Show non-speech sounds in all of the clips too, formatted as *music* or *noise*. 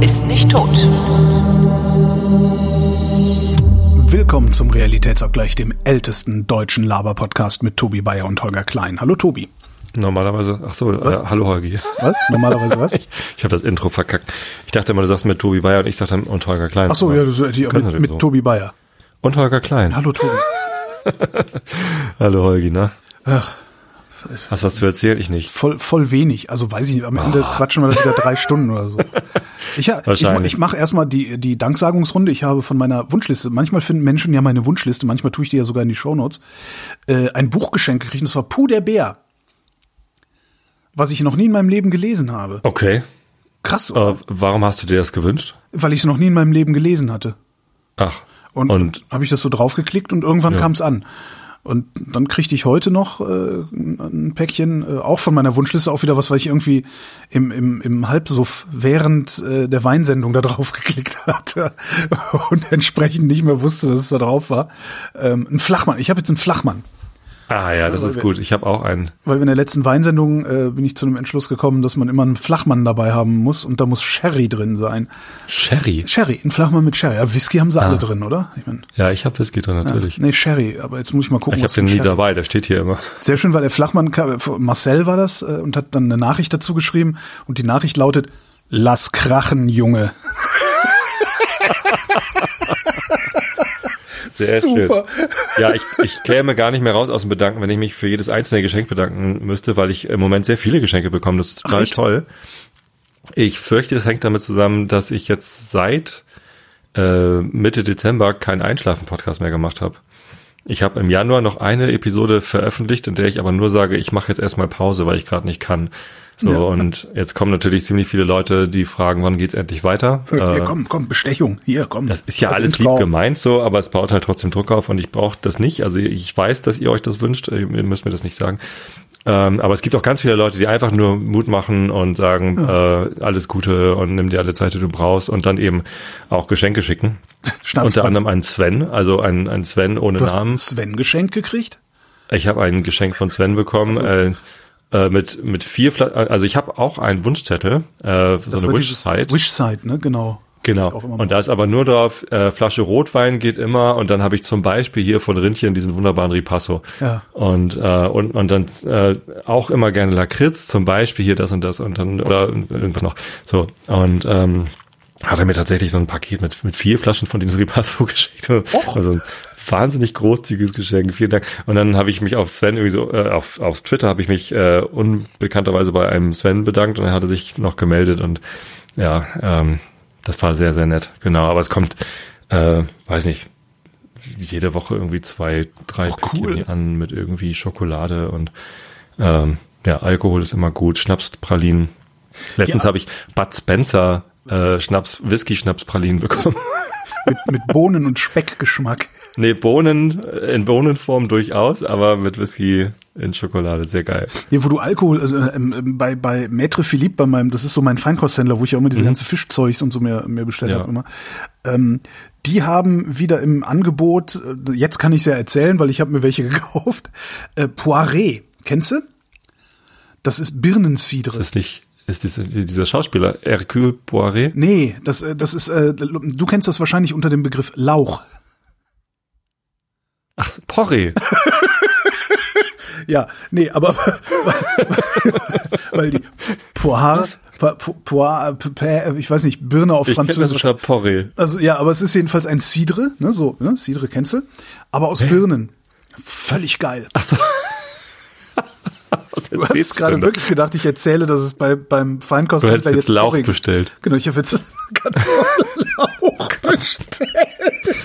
ist nicht tot. Willkommen zum Realitätsabgleich, dem ältesten deutschen Laber-Podcast mit Tobi Bayer und Holger Klein. Hallo Tobi. Normalerweise, ach so, äh, hallo Holgi. Was? Normalerweise was? *laughs* Ich, ich habe das Intro verkackt. Ich dachte immer, du sagst mit Tobi Bayer und ich sagte und Holger Klein. Ach so, ja, du, die, mit, mit so. Tobi Bayer. Und Holger Klein. Hallo Tobi. *laughs* Hallo Holgi, ne? Ach, Hast was zu erzählen? Ich nicht. voll, voll wenig. Also weiß ich nicht, am Ende quatschen wir das wieder drei Stunden oder so. *laughs* Ich, ich, ich mache erstmal die, die Danksagungsrunde. Ich habe von meiner Wunschliste, manchmal finden Menschen ja meine Wunschliste, manchmal tue ich die ja sogar in die Shownotes, äh, ein Buchgeschenk gekriegt, und das war Puh der Bär. Was ich noch nie in meinem Leben gelesen habe. Okay. Krass, Äh, warum hast du dir das gewünscht? weil ich es noch nie in meinem Leben gelesen hatte. Ach. Und, Und- habe ich das so draufgeklickt und irgendwann Ja. kam es an. Und dann kriegte ich heute noch äh, ein Päckchen, äh, auch von meiner Wunschliste, auch wieder was, weil ich irgendwie im, im, im Halbsuff während äh, der Weinsendung da *laughs* drauf geklickt hatte und entsprechend nicht mehr wusste, dass es da drauf war. Ähm, ein Flachmann. Ich habe jetzt einen Flachmann. Ah ja, das ist gut. Ich habe auch einen. Weil in der letzten Weinsendung äh, bin ich zu dem Entschluss gekommen, dass man immer einen Flachmann dabei haben muss und da muss Sherry drin sein. Sherry. Sherry, ein Flachmann mit Sherry. Ja, Whisky haben sie alle drin, oder? Ich mein, Ja, ich habe Whisky drin, natürlich. Nee, Sherry, aber jetzt muss ich mal gucken. ich habe den nie Sherry. dabei, der steht hier immer. Sehr schön, weil der Flachmann, Marcel war das, äh, und hat dann eine Nachricht dazu geschrieben und die Nachricht lautet, lass krachen, Junge. *laughs* Sehr Super. schön. Ja, ich, ich käme gar nicht mehr raus aus dem Bedanken, wenn ich mich für jedes einzelne Geschenk bedanken müsste, weil ich im Moment sehr viele Geschenke bekomme. Das ist total echt? toll. Ich fürchte, es hängt damit zusammen, dass ich jetzt seit äh, Mitte Dezember keinen Einschlafen-Podcast mehr gemacht habe. Ich habe im Januar noch eine Episode veröffentlicht, in der ich aber nur sage, ich mache jetzt erstmal Pause, weil ich gerade nicht kann. So, Ja. und jetzt kommen natürlich ziemlich viele Leute, die fragen, wann geht's endlich weiter? Hier, Äh, komm, komm, Bestechung, hier, komm. das ist ja Lass alles lieb gemeint so, aber es baut halt trotzdem Druck auf und ich brauche das nicht. Also ich weiß, dass ihr euch das wünscht, ihr müsst mir das nicht sagen. Ähm, aber es gibt auch ganz viele Leute, die einfach nur Mut machen und sagen, äh, alles Gute und nimm dir alle Zeit, die du brauchst und dann eben auch Geschenke schicken. Schnaps, Unter anderem einen Sven, also ein, ein Sven ohne du hast Namen. Sven geschenkt gekriegt? Ich habe ein Geschenk von Sven bekommen. Äh, äh, mit mit vier Fla also ich habe auch einen Wunschzettel äh, so Das eine Wish-Site Wish-Site, ne, genau. Genau. Und da ist aber nur drauf, äh, Flasche Rotwein geht immer und dann habe ich zum Beispiel hier von Rindchen diesen wunderbaren Ripasso. Ja. Und, äh, und, und dann äh, auch immer gerne Lakritz, zum Beispiel hier das und das und dann, oder irgendwas noch. So. Und ähm, hat er mir tatsächlich so ein Paket mit, mit vier Flaschen von diesem Ripasso *laughs* geschickt. Och. Also ein wahnsinnig großzügiges Geschenk. Vielen Dank. Und dann habe ich mich auf Sven irgendwie so, äh, auf, auf Twitter habe ich mich äh, unbekannterweise bei einem Sven bedankt und er hatte sich noch gemeldet und ja, ähm, das war sehr, sehr nett. Genau, aber es kommt, äh, weiß nicht, jede Woche irgendwie zwei, drei Oh, Päckchen cool. an mit irgendwie Schokolade und ähm, ja, Alkohol ist immer gut, Schnapspralinen. Letztens Ja. habe ich Bud Spencer äh, Schnaps, Whisky-Schnapspralinen bekommen. Mit, mit Bohnen- und Speckgeschmack. nee, Bohnen, äh, in Bohnenform durchaus, aber mit Whisky in Schokolade, sehr geil. Hier, wo du Alkohol, also ähm, ähm, bei, bei Maître Philippe, bei meinem, das ist so mein Feinkosthändler, wo ich ja immer diese ganze Fischzeugs und so mir, mir bestellt Mhm. Ja. habe immer. Ähm, die haben wieder im Angebot, äh, jetzt kann ich es ja erzählen, weil ich habe mir welche *laughs* gekauft, äh, Poiré. Kennst du? Das ist Birnencidre. Das ist nicht, ist dieser, dieser Schauspieler Hercule Poiré? Nee, das, äh, das ist, äh, du kennst das wahrscheinlich unter dem Begriff Lauch. Ach, Porree. *laughs* Ja, nee, aber weil die Poire, Po- Po- Poire, P- P- ich weiß nicht, Birne auf Ich das Französisch. unter Porree. Also ja, aber es ist jedenfalls ein Cidre, ne, so, ne, Cidre kennst du, aber aus Birnen. Völlig geil. Ach so. *laughs* Du hast gerade wirklich gedacht, ich erzähle, dass es bei beim Du Feinkosthändler hättest jetzt Lauch Porree- bestellt. Genau, ich habe jetzt *laughs* Kartoffellauch *laughs* bestellt.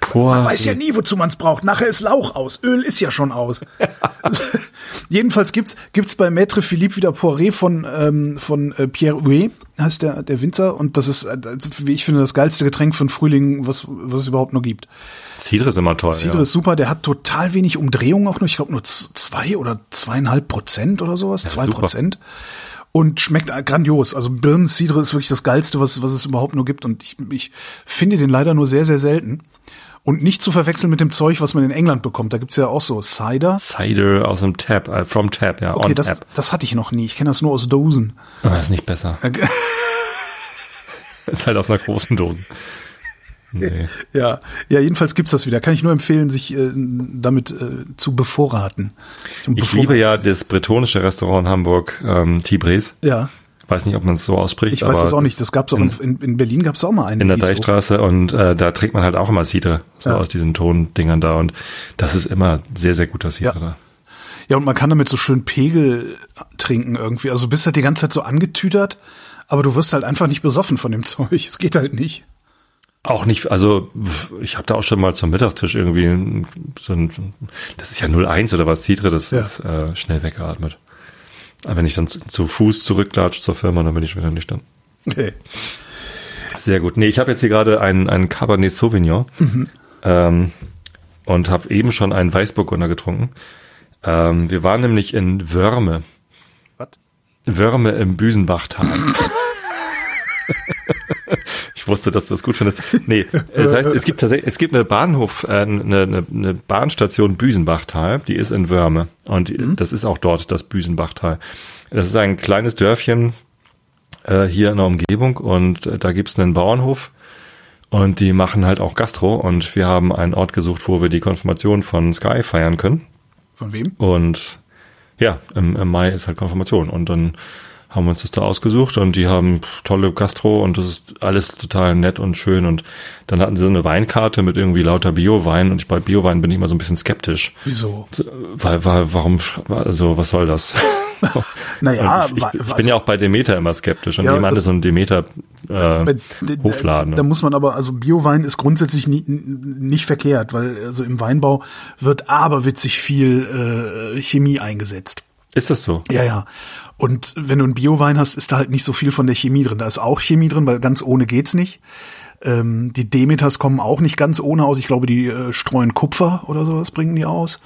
Porree. Weiß ja nie, wozu man es braucht. Nachher ist Lauch aus. Öl ist ja schon aus. Jedenfalls gibt's gibt's bei Maître Philippe wieder Poiré von ähm, von äh, Pierre Huet, heißt der der Winzer und das ist äh, wie ich finde das geilste Getränk den Frühling, was was es überhaupt nur gibt. Cidre ist immer toll. Cidre ja. ist super, der hat total wenig Umdrehungen auch nur, ich glaube nur zwei oder zweieinhalb Prozent oder sowas, zwei super. Prozent. Und schmeckt grandios. Also Birnen-Cidre ist wirklich das Geilste, was, was es überhaupt nur gibt. Und ich, ich finde den leider nur sehr, sehr selten. Und nicht zu verwechseln mit dem Zeug, was man in England bekommt. Da gibt's ja auch so Cider. Cider aus dem Tab, äh, from Tab, ja, Okay, das, Tab. das hatte ich noch nie. Ich kenne das nur aus Dosen. Das ist nicht besser. *laughs* *laughs* ist halt aus einer großen Dose. Nee. Ja, ja, jedenfalls gibt's das wieder. Kann ich nur empfehlen, sich äh, damit äh, zu bevorraten. Ich liebe ja das bretonische Restaurant in Hamburg, ähm, Tibres. Ja. Weiß nicht, ob man es so ausspricht. Ich weiß es auch nicht. Das gab's auch in, in, in Berlin gab's auch mal einen. In der Deichstraße und äh, da trinkt man halt auch immer Cidre, so ja. aus diesen Tondingern da und das ist immer sehr, sehr guter Cidre ja. da. Ja, und man kann damit so schön Pegel trinken irgendwie. Also du bist halt die ganze Zeit so angetüdert, aber du wirst halt einfach nicht besoffen von dem *laughs* Zeug. Es geht halt nicht. Auch nicht, also ich habe da auch schon mal zum Mittagstisch irgendwie so ein, das ist ja 01 oder was, Cidre, das ja. ist äh, schnell weggeatmet. Aber wenn ich dann zu, zu Fuß zurücklatsche zur Firma, dann bin ich wieder nüchtern. Okay. Sehr gut. Nee, ich habe jetzt hier gerade einen, einen Cabernet Sauvignon mhm. ähm, und habe eben schon einen Weißburgunder getrunken. Ähm, wir waren nämlich in Wörme. Was? Wörme im Büsenbachtal. *laughs* ich wusste, dass du das gut findest. Nee, *laughs* das heißt, es gibt tatsächlich, es gibt eine Bahnhof, äh, eine, eine, eine Bahnstation Büsenbachtal, die ist in Wörme. Und mhm. das ist auch dort, das Büsenbachtal. Das ist ein kleines Dörfchen äh, hier in der Umgebung und äh, da gibt's einen Bauernhof. Und die machen halt auch Gastro und wir haben einen Ort gesucht, wo wir die Konfirmation von Sky feiern können. Von wem? Und ja, im, im Mai ist halt Konfirmation und dann haben uns das da ausgesucht und die haben tolle Gastro und das ist alles total nett und schön und dann hatten sie so eine Weinkarte mit irgendwie lauter Bio-Wein und ich bei Bio-Wein bin ich immer so ein bisschen skeptisch. Wieso? Weil, weil warum, also was soll das? *laughs* naja, ich, ich, ich bin ja auch bei Demeter immer skeptisch und ja, jemand ist so ein Demeter äh, Hofladen. Da, da muss man aber, also Bio-Wein ist grundsätzlich nie, nicht verkehrt, weil also im Weinbau wird aberwitzig viel äh, Chemie eingesetzt. Ist das so? Ja, ja. Und wenn du einen Bio-Wein hast, ist da halt nicht so viel von der Chemie drin. Da ist auch Chemie drin, weil ganz ohne geht's nicht. Ähm, die Demeters kommen auch nicht ganz ohne aus. Ich glaube, die äh, streuen Kupfer oder sowas bringen die aus.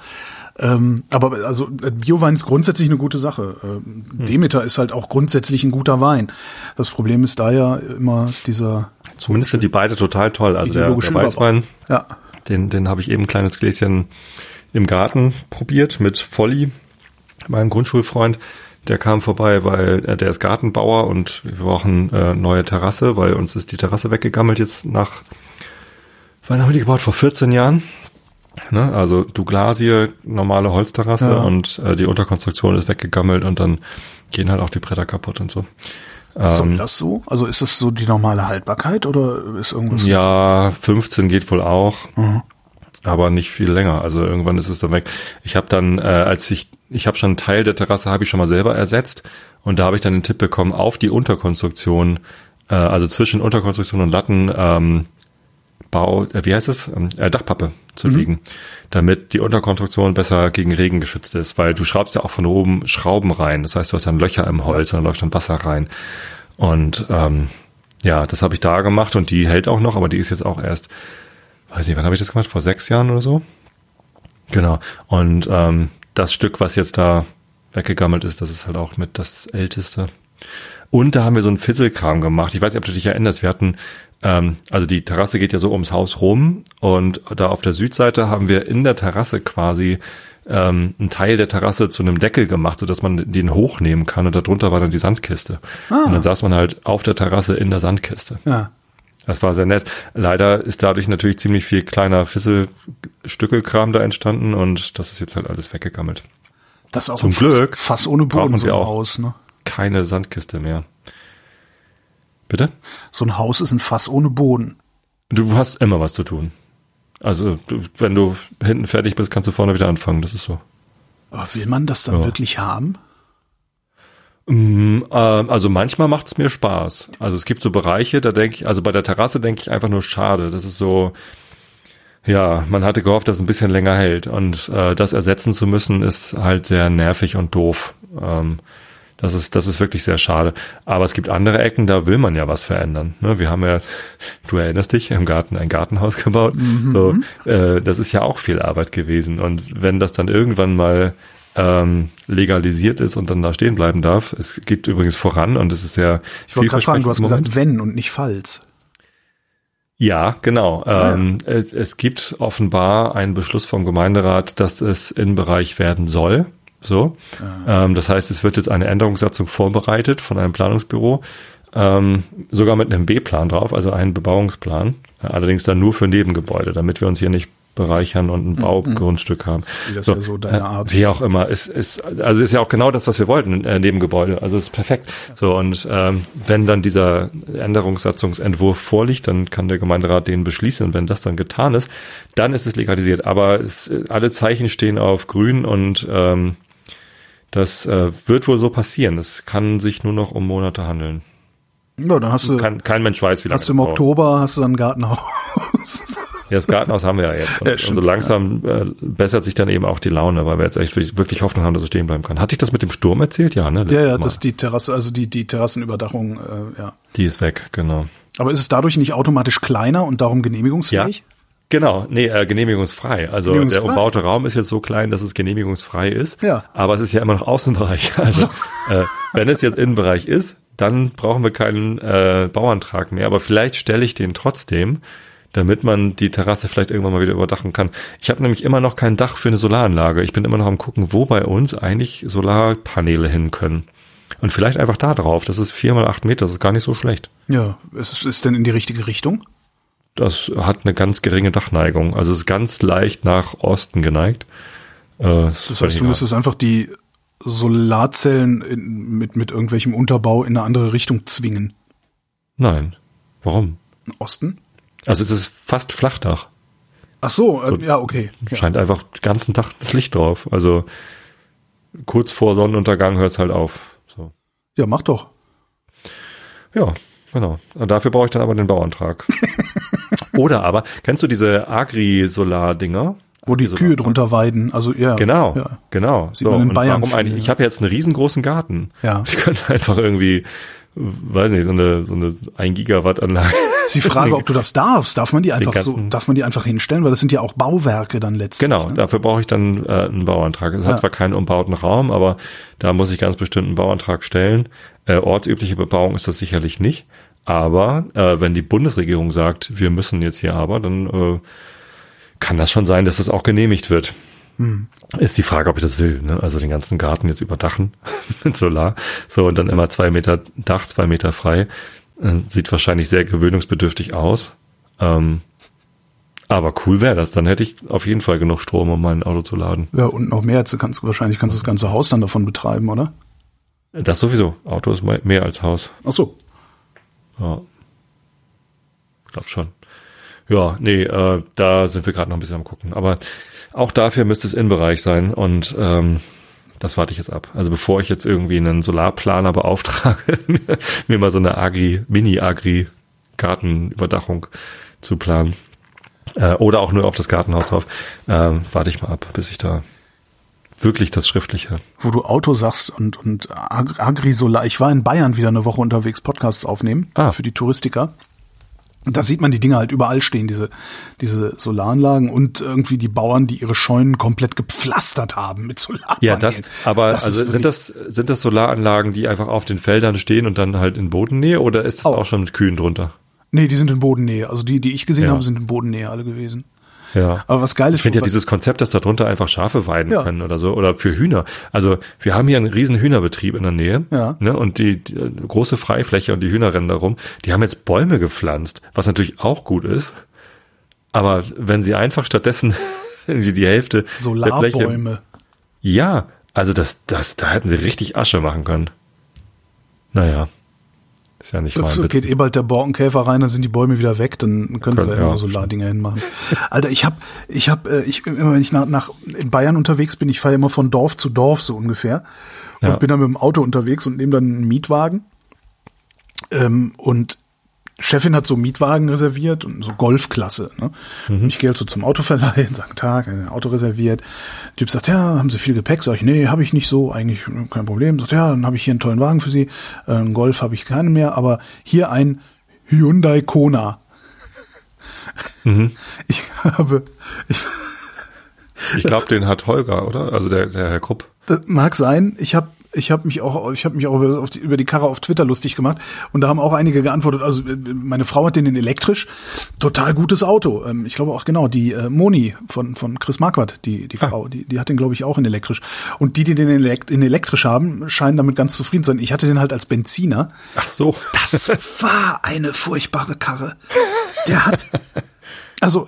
Ähm, aber also Biowein ist grundsätzlich eine gute Sache. Ähm, hm. Demeter ist halt auch grundsätzlich ein guter Wein. Das Problem ist da ja immer dieser. Zumindest sind die beide total toll. Also der, der Weißwein, ja. den, den habe ich eben ein kleines Gläschen im Garten probiert mit Volli, meinem Grundschulfreund. Der kam vorbei, weil äh, der ist Gartenbauer und wir brauchen äh, neue Terrasse, weil uns ist die Terrasse weggegammelt jetzt nach, wann haben wir die gebaut? Vor 14 Jahren. Ne? Also Douglasie, normale Holzterrasse ja. und äh, die Unterkonstruktion ist weggegammelt und dann gehen halt auch die Bretter kaputt und so. Ist ähm, das so? Also ist das so die normale Haltbarkeit oder ist irgendwas? Ja, 15 geht wohl auch. Mhm aber nicht viel länger. Also irgendwann ist es dann weg. Ich habe dann, äh, als ich, ich habe schon einen Teil der Terrasse habe ich schon mal selber ersetzt und da habe ich dann den Tipp bekommen, auf die Unterkonstruktion, äh, also zwischen Unterkonstruktion und Latten, ähm, Bau, äh, wie heißt es, ähm, äh, Dachpappe zu mhm. legen, damit die Unterkonstruktion besser gegen Regen geschützt ist, weil du schraubst ja auch von oben Schrauben rein. Das heißt, du hast dann Löcher im Holz und dann läuft dann Wasser rein. Und ähm, ja, das habe ich da gemacht und die hält auch noch, aber die ist jetzt auch erst weiß nicht, wann habe ich das gemacht? Vor sechs Jahren oder so? Genau. Und ähm, das Stück, was jetzt da weggegammelt ist, das ist halt auch mit das älteste. Und da haben wir so einen Fisselkram gemacht. Ich weiß nicht, ob du dich erinnerst. Wir hatten, ähm, also die Terrasse geht ja so ums Haus rum und da auf der Südseite haben wir in der Terrasse quasi ähm, einen Teil der Terrasse zu einem Deckel gemacht, so dass man den hochnehmen kann und darunter war dann die Sandkiste. Ah. Und dann saß man halt auf der Terrasse in der Sandkiste. Ja. Das war sehr nett. Leider ist dadurch natürlich ziemlich viel kleiner Fisselstückelkram da entstanden und das ist jetzt halt alles weggegammelt. Das auch Zum Glück fast ohne Boden so ein Haus, ne? Keine Sandkiste mehr. Bitte? So ein Haus ist ein Fass ohne Boden. Du hast immer was zu tun. Also, du, wenn du hinten fertig bist, kannst du vorne wieder anfangen. Das ist so. Aber will man das dann ja. wirklich haben? Mm, ähm, also manchmal macht es mir Spaß. Also es gibt so Bereiche, da denke ich, also bei der Terrasse denke ich einfach nur schade. Das ist so, ja, man hatte gehofft, dass es ein bisschen länger hält. Und äh, das ersetzen zu müssen, ist halt sehr nervig und doof. Ähm, das ist, das ist wirklich sehr schade. Aber es gibt andere Ecken, da will man ja was verändern. Ne? Wir haben ja, du erinnerst dich, im Garten ein Gartenhaus gebaut. Mhm. So, äh, das ist ja auch viel Arbeit gewesen. Und wenn das dann irgendwann mal ähm, legalisiert ist und dann da stehen bleiben darf. Es geht übrigens voran und es ist sehr Ich wollte gerade fragen, du hast Moment. gesagt wenn und nicht falls. Ja, genau. Ja. Ähm, es, es, gibt offenbar einen Beschluss vom Gemeinderat, dass es Innenbereich werden soll. So. Ah. Ähm, das heißt, es wird jetzt eine Änderungssatzung vorbereitet von einem Planungsbüro. ähm, sogar mit einem B-Plan drauf, also einen Bebauungsplan, allerdings dann nur für Nebengebäude, damit wir uns hier nicht bereichern und ein Baugrundstück haben. Wie das So, ja so deine äh, Art Wie ist. auch immer. Es ist, also ist ja auch genau das, was wir wollten, äh, Nebengebäude. Also ist perfekt. So, und ähm, wenn dann dieser Änderungssatzungsentwurf vorliegt, dann kann der Gemeinderat den beschließen. Und wenn das dann getan ist, dann ist es legalisiert. Aber es, alle Zeichen stehen auf grün und ähm, das äh, wird wohl so passieren. Es kann sich nur noch um Monate handeln. Ja, dann hast du, Kein, kein Mensch weiß, wie lange hast du im. Oktober hast du dann ein Gartenhaus. Ja, das Gartenhaus haben wir ja jetzt. Und, Ja, stimmt, so langsam äh, bessert sich dann eben auch die Laune, weil wir jetzt echt wirklich- Hoffnung haben, dass es stehen bleiben kann. Hatte ich das mit dem Sturm erzählt? Ja, ne? ja, ja, Mal. das ist die Terrasse, also die, die Terrassenüberdachung, äh, ja. Die ist weg, genau. Aber ist es dadurch nicht automatisch kleiner und darum genehmigungsfähig? Genau, nee, äh, genehmigungsfrei. Also Genehmigungsfrei. der umbaute Raum ist jetzt so klein, dass es genehmigungsfrei ist. Ja. Aber es ist ja immer noch Außenbereich. *laughs* Also äh, wenn es jetzt Innenbereich ist, dann brauchen wir keinen äh, Bauantrag mehr. Aber vielleicht stelle ich den trotzdem, damit man die Terrasse vielleicht irgendwann mal wieder überdachen kann. Ich habe nämlich immer noch kein Dach für eine Solaranlage. Ich bin immer noch am gucken, wo bei uns eigentlich Solarpaneele hin können. Und vielleicht einfach da drauf. Das ist vier mal acht Meter. Das ist gar nicht so schlecht. Ja, ist es ist denn in die richtige Richtung? Das hat eine ganz geringe Dachneigung. Also es ist ganz leicht nach Osten geneigt. Äh, Das heißt, du müsstest einfach die Solarzellen in, mit, mit irgendwelchem Unterbau in eine andere Richtung zwingen. Nein. Warum? Osten? Also es ist fast Flachdach. Ach so, äh, ja, okay. Ja. Scheint einfach den ganzen Tag das Licht drauf. Also kurz vor Sonnenuntergang hört es halt auf. So. ja, mach doch. Ja, genau. Und dafür brauche ich dann aber den Bauantrag. *laughs* Oder aber, kennst du diese Agri-Solar-Dinger? Wo die Kühe drunter weiden. Also ja. Genau, Ja. genau. Sieht man in Bayern warum eigentlich? ja. Ich habe jetzt einen riesengroßen Garten. Ja. Ich könnte *laughs* einfach irgendwie, weiß nicht, so eine so eine 1 Gigawatt Anlage. Ist die Frage, ob du das darfst. Darf man die einfach so, darf man die einfach hinstellen? Weil das sind ja auch Bauwerke dann letztlich. Genau, Ne? dafür brauche ich dann äh, einen Bauantrag. Es Ja. hat zwar keinen umbauten Raum, aber da muss ich ganz bestimmt einen Bauantrag stellen. Äh, ortsübliche Bebauung ist das sicherlich nicht. Aber äh, wenn die Bundesregierung sagt, wir müssen jetzt hier aber, dann äh, kann das schon sein, dass das auch genehmigt wird. Ist die Frage, ob ich das will. Ne? Also den ganzen Garten jetzt überdachen *laughs* mit Solar. So, und dann immer zwei Meter Dach, zwei Meter frei. Äh, sieht wahrscheinlich sehr gewöhnungsbedürftig aus. Ähm, aber cool wäre das. Dann hätte ich auf jeden Fall genug Strom, um mein Auto zu laden. Ja, und noch mehr. Jetzt kannst du wahrscheinlich kannst du das ganze Haus dann davon betreiben, oder? Das sowieso. Auto ist me- mehr als Haus. Ach so. Ja. Glaub schon. Ja, nee, äh, da sind wir gerade noch ein bisschen am gucken. Aber auch dafür müsste es Innenbereich sein und ähm, das warte ich jetzt ab. Also bevor ich jetzt irgendwie einen Solarplaner beauftrage, *laughs* mir mal so eine Agri, Mini-Agri-Gartenüberdachung zu planen. Äh, oder auch nur auf das Gartenhaus drauf. Ähm, warte ich mal ab, bis ich da wirklich das Schriftliche. Wo du Auto sagst und, und Ag- Agrisolar. Ich war in Bayern wieder eine Woche unterwegs, Podcasts aufnehmen Ah. für die Touristiker. Und Da sieht man die Dinger halt überall stehen, diese, diese Solaranlagen und irgendwie die Bauern, die ihre Scheunen komplett gepflastert haben mit Solarpanelen. Ja, das, aber Das also sind das, sind das Solaranlagen, die einfach auf den Feldern stehen und dann halt in Bodennähe oder ist das Auch. auch schon mit Kühen drunter? Nee, die sind in Bodennähe. Also die, die ich gesehen Ja. habe, sind in Bodennähe alle gewesen. Ja. Aber was geil ist, Ich finde ja dieses Konzept, dass da drunter einfach Schafe weiden Ja. können oder so, oder für Hühner. Also wir haben hier einen riesen Hühnerbetrieb in der Nähe. Ja. Ne, und die, die äh, große Freifläche und die Hühner rennen da rum. Die haben jetzt Bäume gepflanzt, was natürlich auch gut ist. Aber wenn sie einfach stattdessen *laughs* irgendwie die Hälfte der Fläche. Solarbäume. Ja, also das, das, da hätten sie richtig Asche machen können. Naja. Ist ja nicht mein So geht eh bald der Borkenkäfer rein, dann sind die Bäume wieder weg, dann können sie da ja. immer Solardinger hinmachen. Alter, ich hab, ich hab, äh, ich immer wenn ich nach, nach in Bayern unterwegs bin, ich fahre immer von Dorf zu Dorf so ungefähr und Ja. bin dann mit dem Auto unterwegs und nehme dann einen Mietwagen. Ähm, und Chefin hat so Mietwagen reserviert und so Golfklasse. Ne? Mhm. Ich gehe halt so zum Autoverleih und sage, Tag, äh, Auto reserviert. Typ sagt, ja, haben Sie viel Gepäck? Sag ich, nee, habe ich nicht so, eigentlich äh, kein Problem. Sagt, ja, dann habe ich hier einen tollen Wagen für Sie. Äh, Golf habe ich keinen mehr, aber hier ein Hyundai Kona. Mhm. *laughs* Ich habe, ich, Ich glaube, den hat Holger, oder? Also der, der Herr Krupp. das mag sein, ich habe Ich habe mich auch, ich habe mich auch über die, über die Karre auf Twitter lustig gemacht und da haben auch einige geantwortet. Also äh, meine Frau hat den in elektrisch, total gutes Auto. Ähm, ich glaube auch genau die äh, Moni von von Chris Marquardt, die die ah. Frau, die die hat den glaube ich auch in elektrisch. Und die, die den in elektrisch haben, scheinen damit ganz zufrieden zu sein. Ich hatte den halt als Benziner. Ach so. Das war eine furchtbare Karre. Der hat also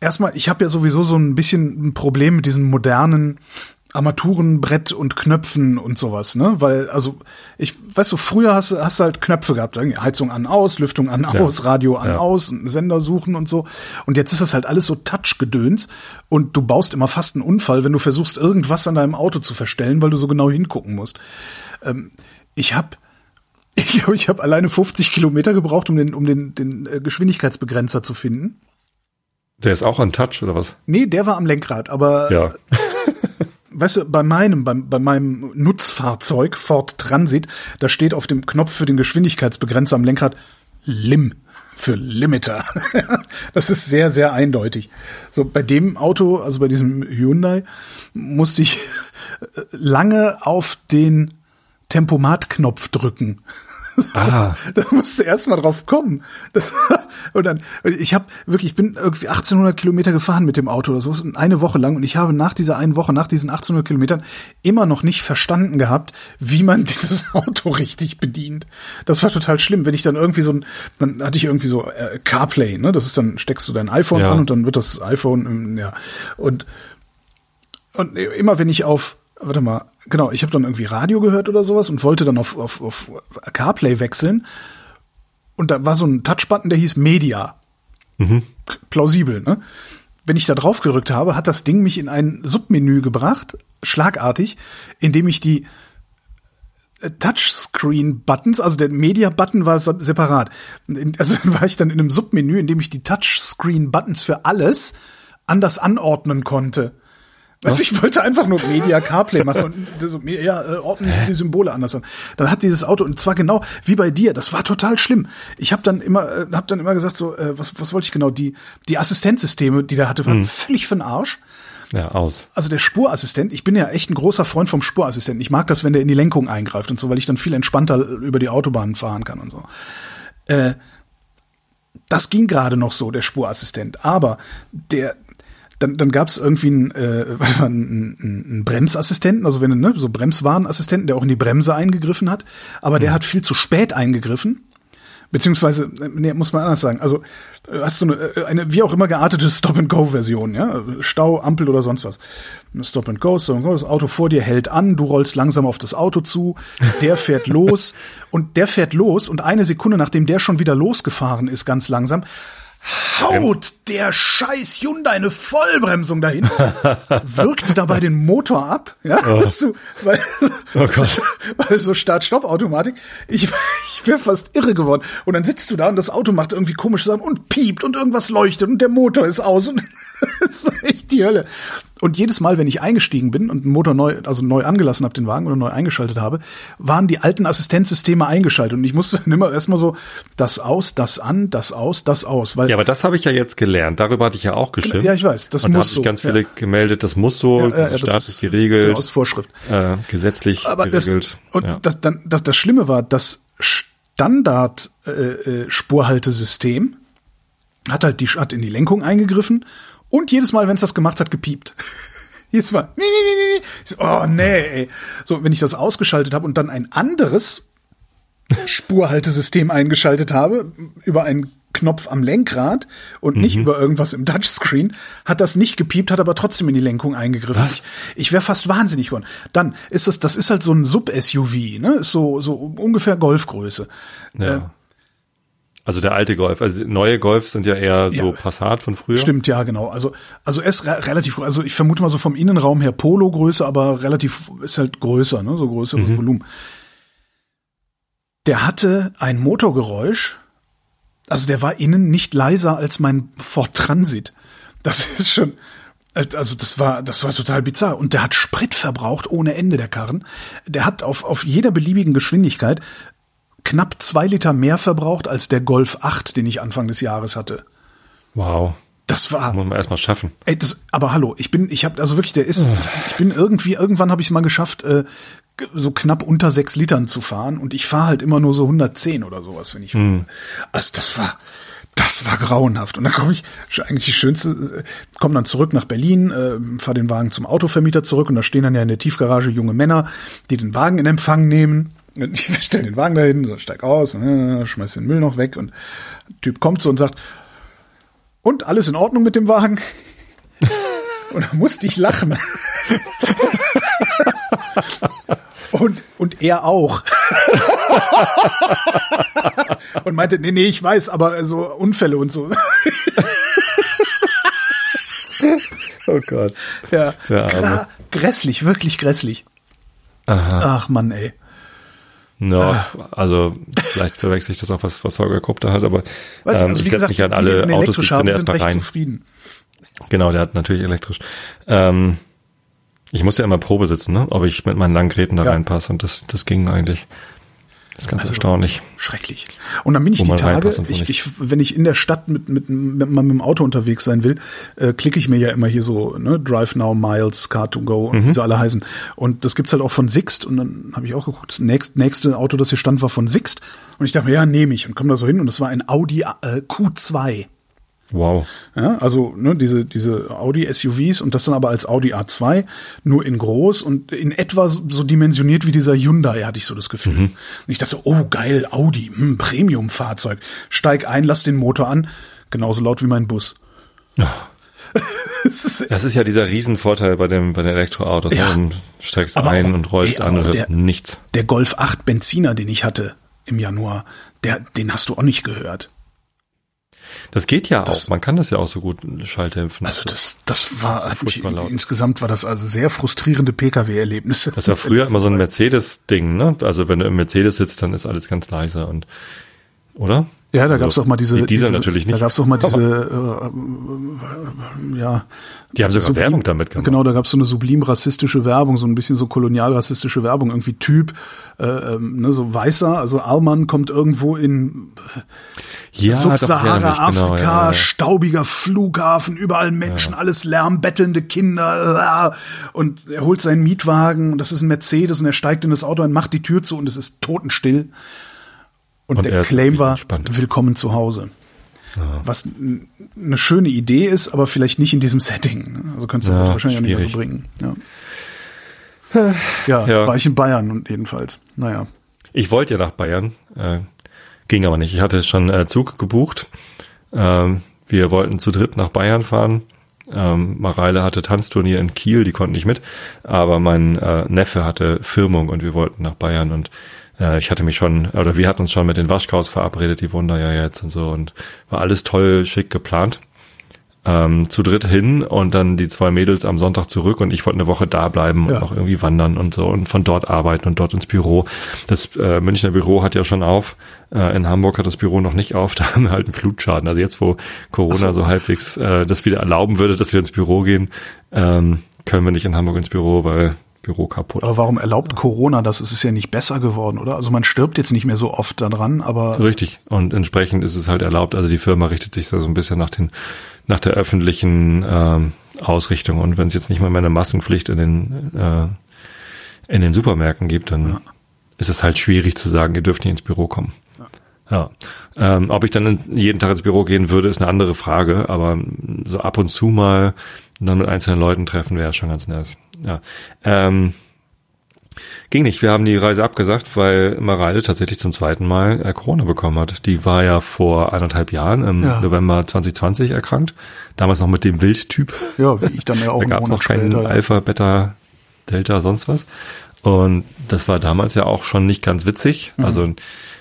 erstmal, ich habe ja sowieso so ein bisschen ein Problem mit diesen modernen Armaturenbrett und Knöpfen und sowas, ne? Weil, also, ich, weißt du, früher hast, du hast du halt Knöpfe gehabt, Heizung an, aus, Lüftung an, ja. aus, Radio an, ja. aus, Sender suchen und so. Und jetzt ist das halt alles so Touch-Gedöns und du baust immer fast einen Unfall, wenn du versuchst, irgendwas an deinem Auto zu verstellen, weil du so genau hingucken musst. Ähm, ich hab, *laughs* ich glaube, ich habe alleine 50 Kilometer gebraucht, um den, um den, den äh, Geschwindigkeitsbegrenzer zu finden. Der ist auch an Touch oder was? Nee, der war am Lenkrad, aber ja. *laughs* weißt du, bei meinem, bei, bei meinem Nutzfahrzeug Ford Transit, da steht auf dem Knopf für den Geschwindigkeitsbegrenzer am Lenkrad Lim für Limiter. *laughs* das ist sehr, sehr eindeutig. So, bei dem Auto, also bei diesem Hyundai, musste ich *laughs* lange auf den Tempomat-Knopf drücken. *laughs* Ah. Das musste erst mal drauf kommen. Das, und dann, ich habe wirklich, ich bin irgendwie 1800 Kilometer gefahren mit dem Auto oder so, eine Woche lang. Und ich habe nach dieser einen Woche, nach diesen 1800 Kilometern, immer noch nicht verstanden gehabt, wie man *laughs* dieses Auto richtig bedient. Das war total schlimm. Wenn ich dann irgendwie so ein, dann hatte ich irgendwie so äh, CarPlay, ne? Das ist dann, steckst du dein iPhone ja. an und dann wird das iPhone, ähm, ja. Und, und immer wenn ich auf warte mal, genau, ich habe dann irgendwie Radio gehört oder sowas und wollte dann auf, auf, auf CarPlay wechseln. Und da war so ein Touchbutton, der hieß Media. Mhm. Plausibel, ne? Wenn ich da drauf gedrückt habe, hat das Ding mich in ein Submenü gebracht, schlagartig, indem ich die äh, Touchscreen-Buttons, also der Media-Button war separat. *laughs* Also war ich dann in einem Submenü, in dem ich die Touchscreen-Buttons für alles anders anordnen konnte. Also ich wollte einfach nur Media CarPlay machen und so, ja, äh, ordnen die Symbole anders an. Dann hat dieses Auto und zwar genau wie bei dir. Das war total schlimm. Ich habe dann immer, äh, habe dann immer gesagt so, äh, was, was wollte ich genau? Die die Assistenzsysteme, die der hatte, waren hm. völlig für den Arsch. Ja, aus. Also der Spurassistent, ich bin ja echt ein großer Freund vom Spurassistenten. Ich mag das, wenn der in die Lenkung eingreift und so, weil ich dann viel entspannter über die Autobahn fahren kann und so. Äh, das ging gerade noch so, der Spurassistent. Aber der, dann, dann gab es irgendwie einen, äh, *laughs* einen, einen Bremsassistenten, also wenn ne, so Bremswarnassistenten, der auch in die Bremse eingegriffen hat, aber der mhm. hat viel zu spät eingegriffen. Beziehungsweise, nee, muss man anders sagen. Also hast du eine, eine wie auch immer geartete Stop-and-Go-Version, ja? Stau, Ampel oder sonst was. Stop-and-Go, Stop-and-Go, das Auto vor dir hält an, du rollst langsam auf das Auto zu, der fährt los *laughs* und der fährt los und eine Sekunde, nachdem der schon wieder losgefahren ist, ganz langsam, haut der scheiß Hyundai eine Vollbremsung dahin, *laughs* wirkt dabei den Motor ab, ja, oh. du, weil, oh Gott. *laughs* weil so Start-Stopp-Automatik, ich, ich wäre fast irre geworden. Und dann sitzt du da und das Auto macht irgendwie komische Sachen und piept und irgendwas leuchtet und der Motor ist aus und *laughs* das war echt die Hölle. Und jedes Mal, wenn ich eingestiegen bin und den Motor neu, also neu angelassen habe, den Wagen oder neu eingeschaltet habe, waren die alten Assistenzsysteme eingeschaltet. Und ich musste *laughs* dann immer erstmal so das aus, das an, das aus, das aus. Weil ja, aber das habe ich ja jetzt gelernt. Darüber hatte ich ja auch geschrieben. Ja, ich weiß. Das und muss da so. ganz viele ja. gemeldet, das muss so, ja, ja, ja staatlich geregelt. Genau, aus Vorschrift. Äh, gesetzlich aber geregelt. Das, und ja. das, dann, das, das Schlimme war, das Standard äh, äh, Spurhaltesystem hat halt die hat in die Lenkung eingegriffen und jedes Mal, wenn es das gemacht hat, gepiept. *laughs* jedes Mal. Oh nee, ey. So, wenn ich das ausgeschaltet habe und dann ein anderes Spurhaltesystem eingeschaltet habe, über einen Knopf am Lenkrad und mhm. nicht über irgendwas im Touchscreen, hat das nicht gepiept, hat aber trotzdem in die Lenkung eingegriffen. Was? Ich, ich wäre fast wahnsinnig geworden. Dann ist das, das ist halt so ein Sub-SUV, ne? Ist so, so ungefähr Golfgröße. Ja. Äh, also der alte Golf, also neue Golfs sind ja eher so ja, Passat von früher. Stimmt, ja, genau. Also also er ist re relativ, also ich vermute mal so vom Innenraum her Polo-Größe, aber relativ ist halt größer, ne, so größeres mhm. Volumen. Der hatte ein Motorgeräusch, also der war innen nicht leiser als mein Ford Transit. Das *laughs* ist schon, also das war, das war total bizarr. Und der hat Sprit verbraucht ohne Ende, der Karren. Der hat auf, auf jeder beliebigen Geschwindigkeit knapp zwei Liter mehr verbraucht als der Golf 8, den ich Anfang des Jahres hatte. Wow. Das war. Muss man erstmal schaffen. Ey, das, aber hallo, ich bin, ich habe, also wirklich, der ist, ich bin irgendwie, irgendwann habe ich es mal geschafft, äh, so knapp unter sechs Litern zu fahren und ich fahre halt immer nur so 110 oder sowas, wenn ich. Mhm. Also das war, das war grauenhaft. Und dann komme ich, eigentlich die schönste, komme dann zurück nach Berlin, äh, fahre den Wagen zum Autovermieter zurück und da stehen dann ja in der Tiefgarage junge Männer, die den Wagen in Empfang nehmen. *laughs* Ich stelle den Wagen dahin, so, steig aus, äh, schmeiß den Müll noch weg und der Typ kommt so und sagt, und alles in Ordnung mit dem Wagen? *laughs* und da musste ich lachen. *laughs* Und, und er auch. und meinte, nee, nee, ich weiß, aber so Unfälle und so. oh Gott. Ja. ja grässlich, wirklich grässlich. Aha. Ach Mann, ey. No, ah. also vielleicht verwechsel ich das auch, was, was Holger Krupp da hat, aber weißt ähm, also, ich setze mich an alle Autos, die drin erstmal rein. Zufrieden. Genau, der hat natürlich elektrisch. Ähm, ich muss ja immer Probe sitzen, ne? ob ich mit meinen langen Geräten da ja. reinpasse und das, das ging eigentlich. Das ist ganz also, erstaunlich. Schrecklich. Und dann bin ich die Tage, ich, ich, wenn ich in der Stadt mit, mit, mit, mit, dem Auto unterwegs sein will, äh, klicke ich mir ja immer hier so, ne, Drive Now, Miles, Car2Go und mhm. wie sie alle heißen. Und das gibt's halt auch von Sixt und dann habe ich auch geguckt, das nächste, nächste Auto, das hier stand, war von Sixt. Und ich dachte mir, ja, nehme ich und komme da so hin und es war ein Audi äh, Q2. Wow. Ja, also ne, diese, diese Audi-SUVs und das dann aber als Audi A2, nur in groß und in etwa so dimensioniert wie dieser Hyundai, hatte ich so das Gefühl. Mhm. Und ich dachte so, oh geil, Audi, hm, Premium-Fahrzeug. Steig ein, lass den Motor an, genauso laut wie mein Bus. Ja. *laughs* das, ist, ja dieser Riesenvorteil bei dem bei den Elektroautos. Ne? Ja. Du steigst aber ein auch, und rollst ey, an und hörst nichts. Der Golf 8 Benziner, den ich hatte im Januar, der, den hast du auch nicht gehört. Das geht ja das, auch. Man kann das ja auch so gut schalldämpfen. Also das, das war das ich, insgesamt war das also sehr frustrierende Pkw-Erlebnisse. Das war früher *laughs* immer so ein Mercedes-Ding, ne? Also wenn du im Mercedes sitzt, dann ist alles ganz leise und oder? Ja, da also, gab's auch mal diese, diese natürlich nicht. Da gab's auch mal diese, *laughs* äh, äh, ja. Die haben sogar sublim, Werbung damit gemacht. Genau, da gab's so eine sublim rassistische Werbung, so ein bisschen so kolonial rassistische Werbung, irgendwie Typ, äh, ähm, ne, so weißer, also Alman kommt irgendwo in ja, Subsahara-Afrika, genau, ja, ja. staubiger Flughafen, überall Menschen, alles Lärm, bettelnde Kinder, äh, und er holt seinen Mietwagen, und das ist ein Mercedes, und er steigt in das Auto und macht die Tür zu, und es ist totenstill. Und, und der Claim war, entspannt. willkommen zu Hause. Ja. Was eine schöne Idee ist, aber vielleicht nicht in diesem Setting. Also könntest du ja, wahrscheinlich schwierig. auch nicht mehr so bringen. Ja. ja. Ja, war ich in Bayern und jedenfalls. Naja. Ich wollte ja nach Bayern, äh, ging aber nicht. Ich hatte schon äh, Zug gebucht. Ähm, wir wollten zu dritt nach Bayern fahren. Ähm, Mareile hatte Tanzturnier in Kiel, die konnten nicht mit, aber mein äh, Neffe hatte Firmung und wir wollten nach Bayern und äh, ich hatte mich schon, oder wir hatten uns schon mit den Waschkaus verabredet, die wohnen da ja jetzt und so und war alles toll, schick geplant. Ähm, zu dritt hin und dann die zwei Mädels am Sonntag zurück und ich wollte eine Woche da bleiben ja. und noch irgendwie wandern und so und von dort arbeiten und dort ins Büro. Das äh, Münchner Büro hat ja schon auf, äh, in Hamburg hat das Büro noch nicht auf, *laughs* da haben wir halt einen Flutschaden. Also jetzt, wo Corona so. so. halbwegs äh, das wieder erlauben würde, dass wir ins Büro gehen, ähm, können wir nicht in Hamburg ins Büro, weil Büro kaputt. Aber warum erlaubt Corona das? Es ist ja nicht besser geworden, oder? Also man stirbt jetzt nicht mehr so oft daran, aber. Richtig. Und entsprechend ist es halt erlaubt. Also die Firma richtet sich da so ein bisschen nach den, nach der öffentlichen ähm, Ausrichtung. Und wenn es jetzt nicht mal mehr eine Massenpflicht in den, äh, in den Supermärkten gibt, dann ja. ist es halt schwierig zu sagen, ihr dürft nicht ins Büro kommen. Ja. Ähm, ob ich dann jeden Tag ins Büro gehen würde, ist eine andere Frage, aber so ab und zu mal dann mit einzelnen Leuten treffen wäre schon ganz nice. Ja. Ähm, ging nicht. Wir haben die Reise abgesagt, weil Mareile tatsächlich zum zweiten Mal äh, Corona bekommen hat. Die war ja vor eineinhalb Jahren im ja. November 2020 erkrankt. Damals noch mit dem Wildtyp. Ja, wie ich dann ja auch. da gab es noch keinen später, Alpha, Beta, Delta, sonst was. Und das war damals ja auch schon nicht ganz witzig. Mhm. Also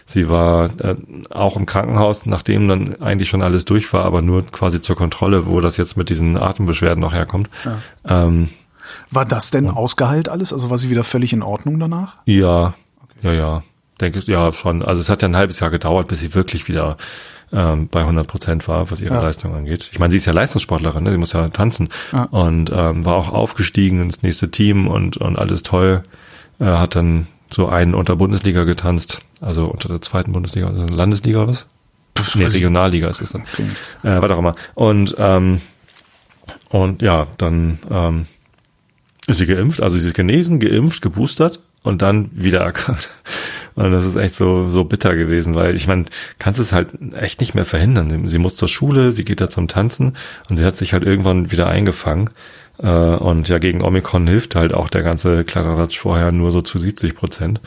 sie war äh, auch im Krankenhaus, nachdem dann eigentlich schon alles durch war, aber nur quasi zur Kontrolle, wo das jetzt mit diesen Atembeschwerden noch herkommt. Ja. Ähm, war das denn ja. ausgeheilt alles? Also war sie wieder völlig in Ordnung danach? Ja, okay. ja, ja. Denke ich, ja, schon. Also es hat ja ein halbes Jahr gedauert, bis sie wirklich wieder ähm, bei 100 Prozent war, was ihre ja. Leistung angeht. Ich meine, sie ist ja Leistungssportlerin, ne? sie muss ja tanzen ja. und ähm, war auch aufgestiegen ins nächste Team und, und alles toll. Äh, hat dann so einen unter Bundesliga getanzt, also unter der zweiten Bundesliga, also Landesliga oder was? Nee, Regionalliga ist es dann. Okay. Äh, was auch immer. Und, ähm, und ja, dann ähm, ist sie geimpft, also sie ist genesen, geimpft, geboostert und dann wieder erkrankt. *laughs* Und das ist echt so, so bitter gewesen, weil ich meine, kannst es halt echt nicht mehr verhindern. Sie, sie muss zur Schule, sie geht da zum Tanzen und sie hat sich halt irgendwann wieder eingefangen. Äh, und ja, gegen Omikron hilft halt auch der ganze Kladderadatsch vorher nur so zu 70 Prozent.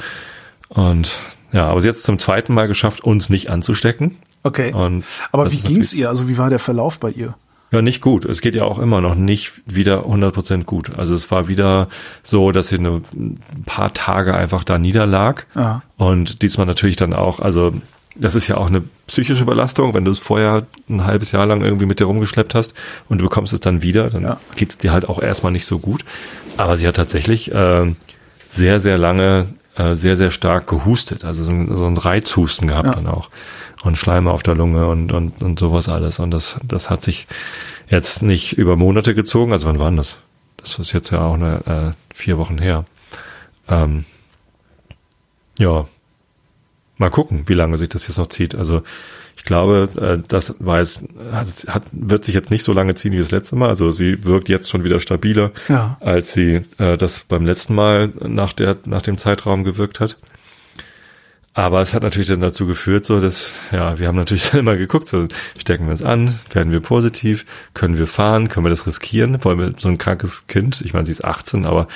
Und ja, aber sie hat es zum zweiten Mal geschafft, uns nicht anzustecken. Okay. Und aber wie ging's ihr? Also wie war der Verlauf bei ihr? Ja, nicht gut. Es geht ja auch immer noch nicht wieder 100% gut. Also es war wieder so, dass sie eine, ein paar Tage einfach da niederlag. Ja. Und diesmal natürlich dann auch, also das ist ja auch eine psychische Belastung, wenn du es vorher ein halbes Jahr lang irgendwie mit dir rumgeschleppt hast und du bekommst es dann wieder, dann Ja. geht's dir halt auch erstmal nicht so gut. Aber sie hat tatsächlich äh, sehr, sehr lange äh, sehr, sehr stark gehustet. Also so ein, so ein Reizhusten gehabt Ja. dann auch. Und Schleime auf der Lunge und, und, und sowas alles. Und das, das hat sich jetzt nicht über Monate gezogen. Also wann war denn das? Das ist jetzt ja auch eine, äh, vier Wochen her. Ähm, ja, mal gucken, wie lange sich das jetzt noch zieht. Also ich glaube, äh, das war jetzt, hat, hat, wird sich jetzt nicht so lange ziehen wie das letzte Mal. Also sie wirkt jetzt schon wieder stabiler, Ja. als sie äh, das beim letzten Mal nach der nach dem Zeitraum gewirkt hat. Aber es hat natürlich dann dazu geführt, so dass, ja, wir haben natürlich *laughs* dann immer geguckt, so stecken wir uns an, werden wir positiv, können wir fahren, können wir das riskieren, wollen wir so ein krankes Kind, ich meine, sie ist 18, aber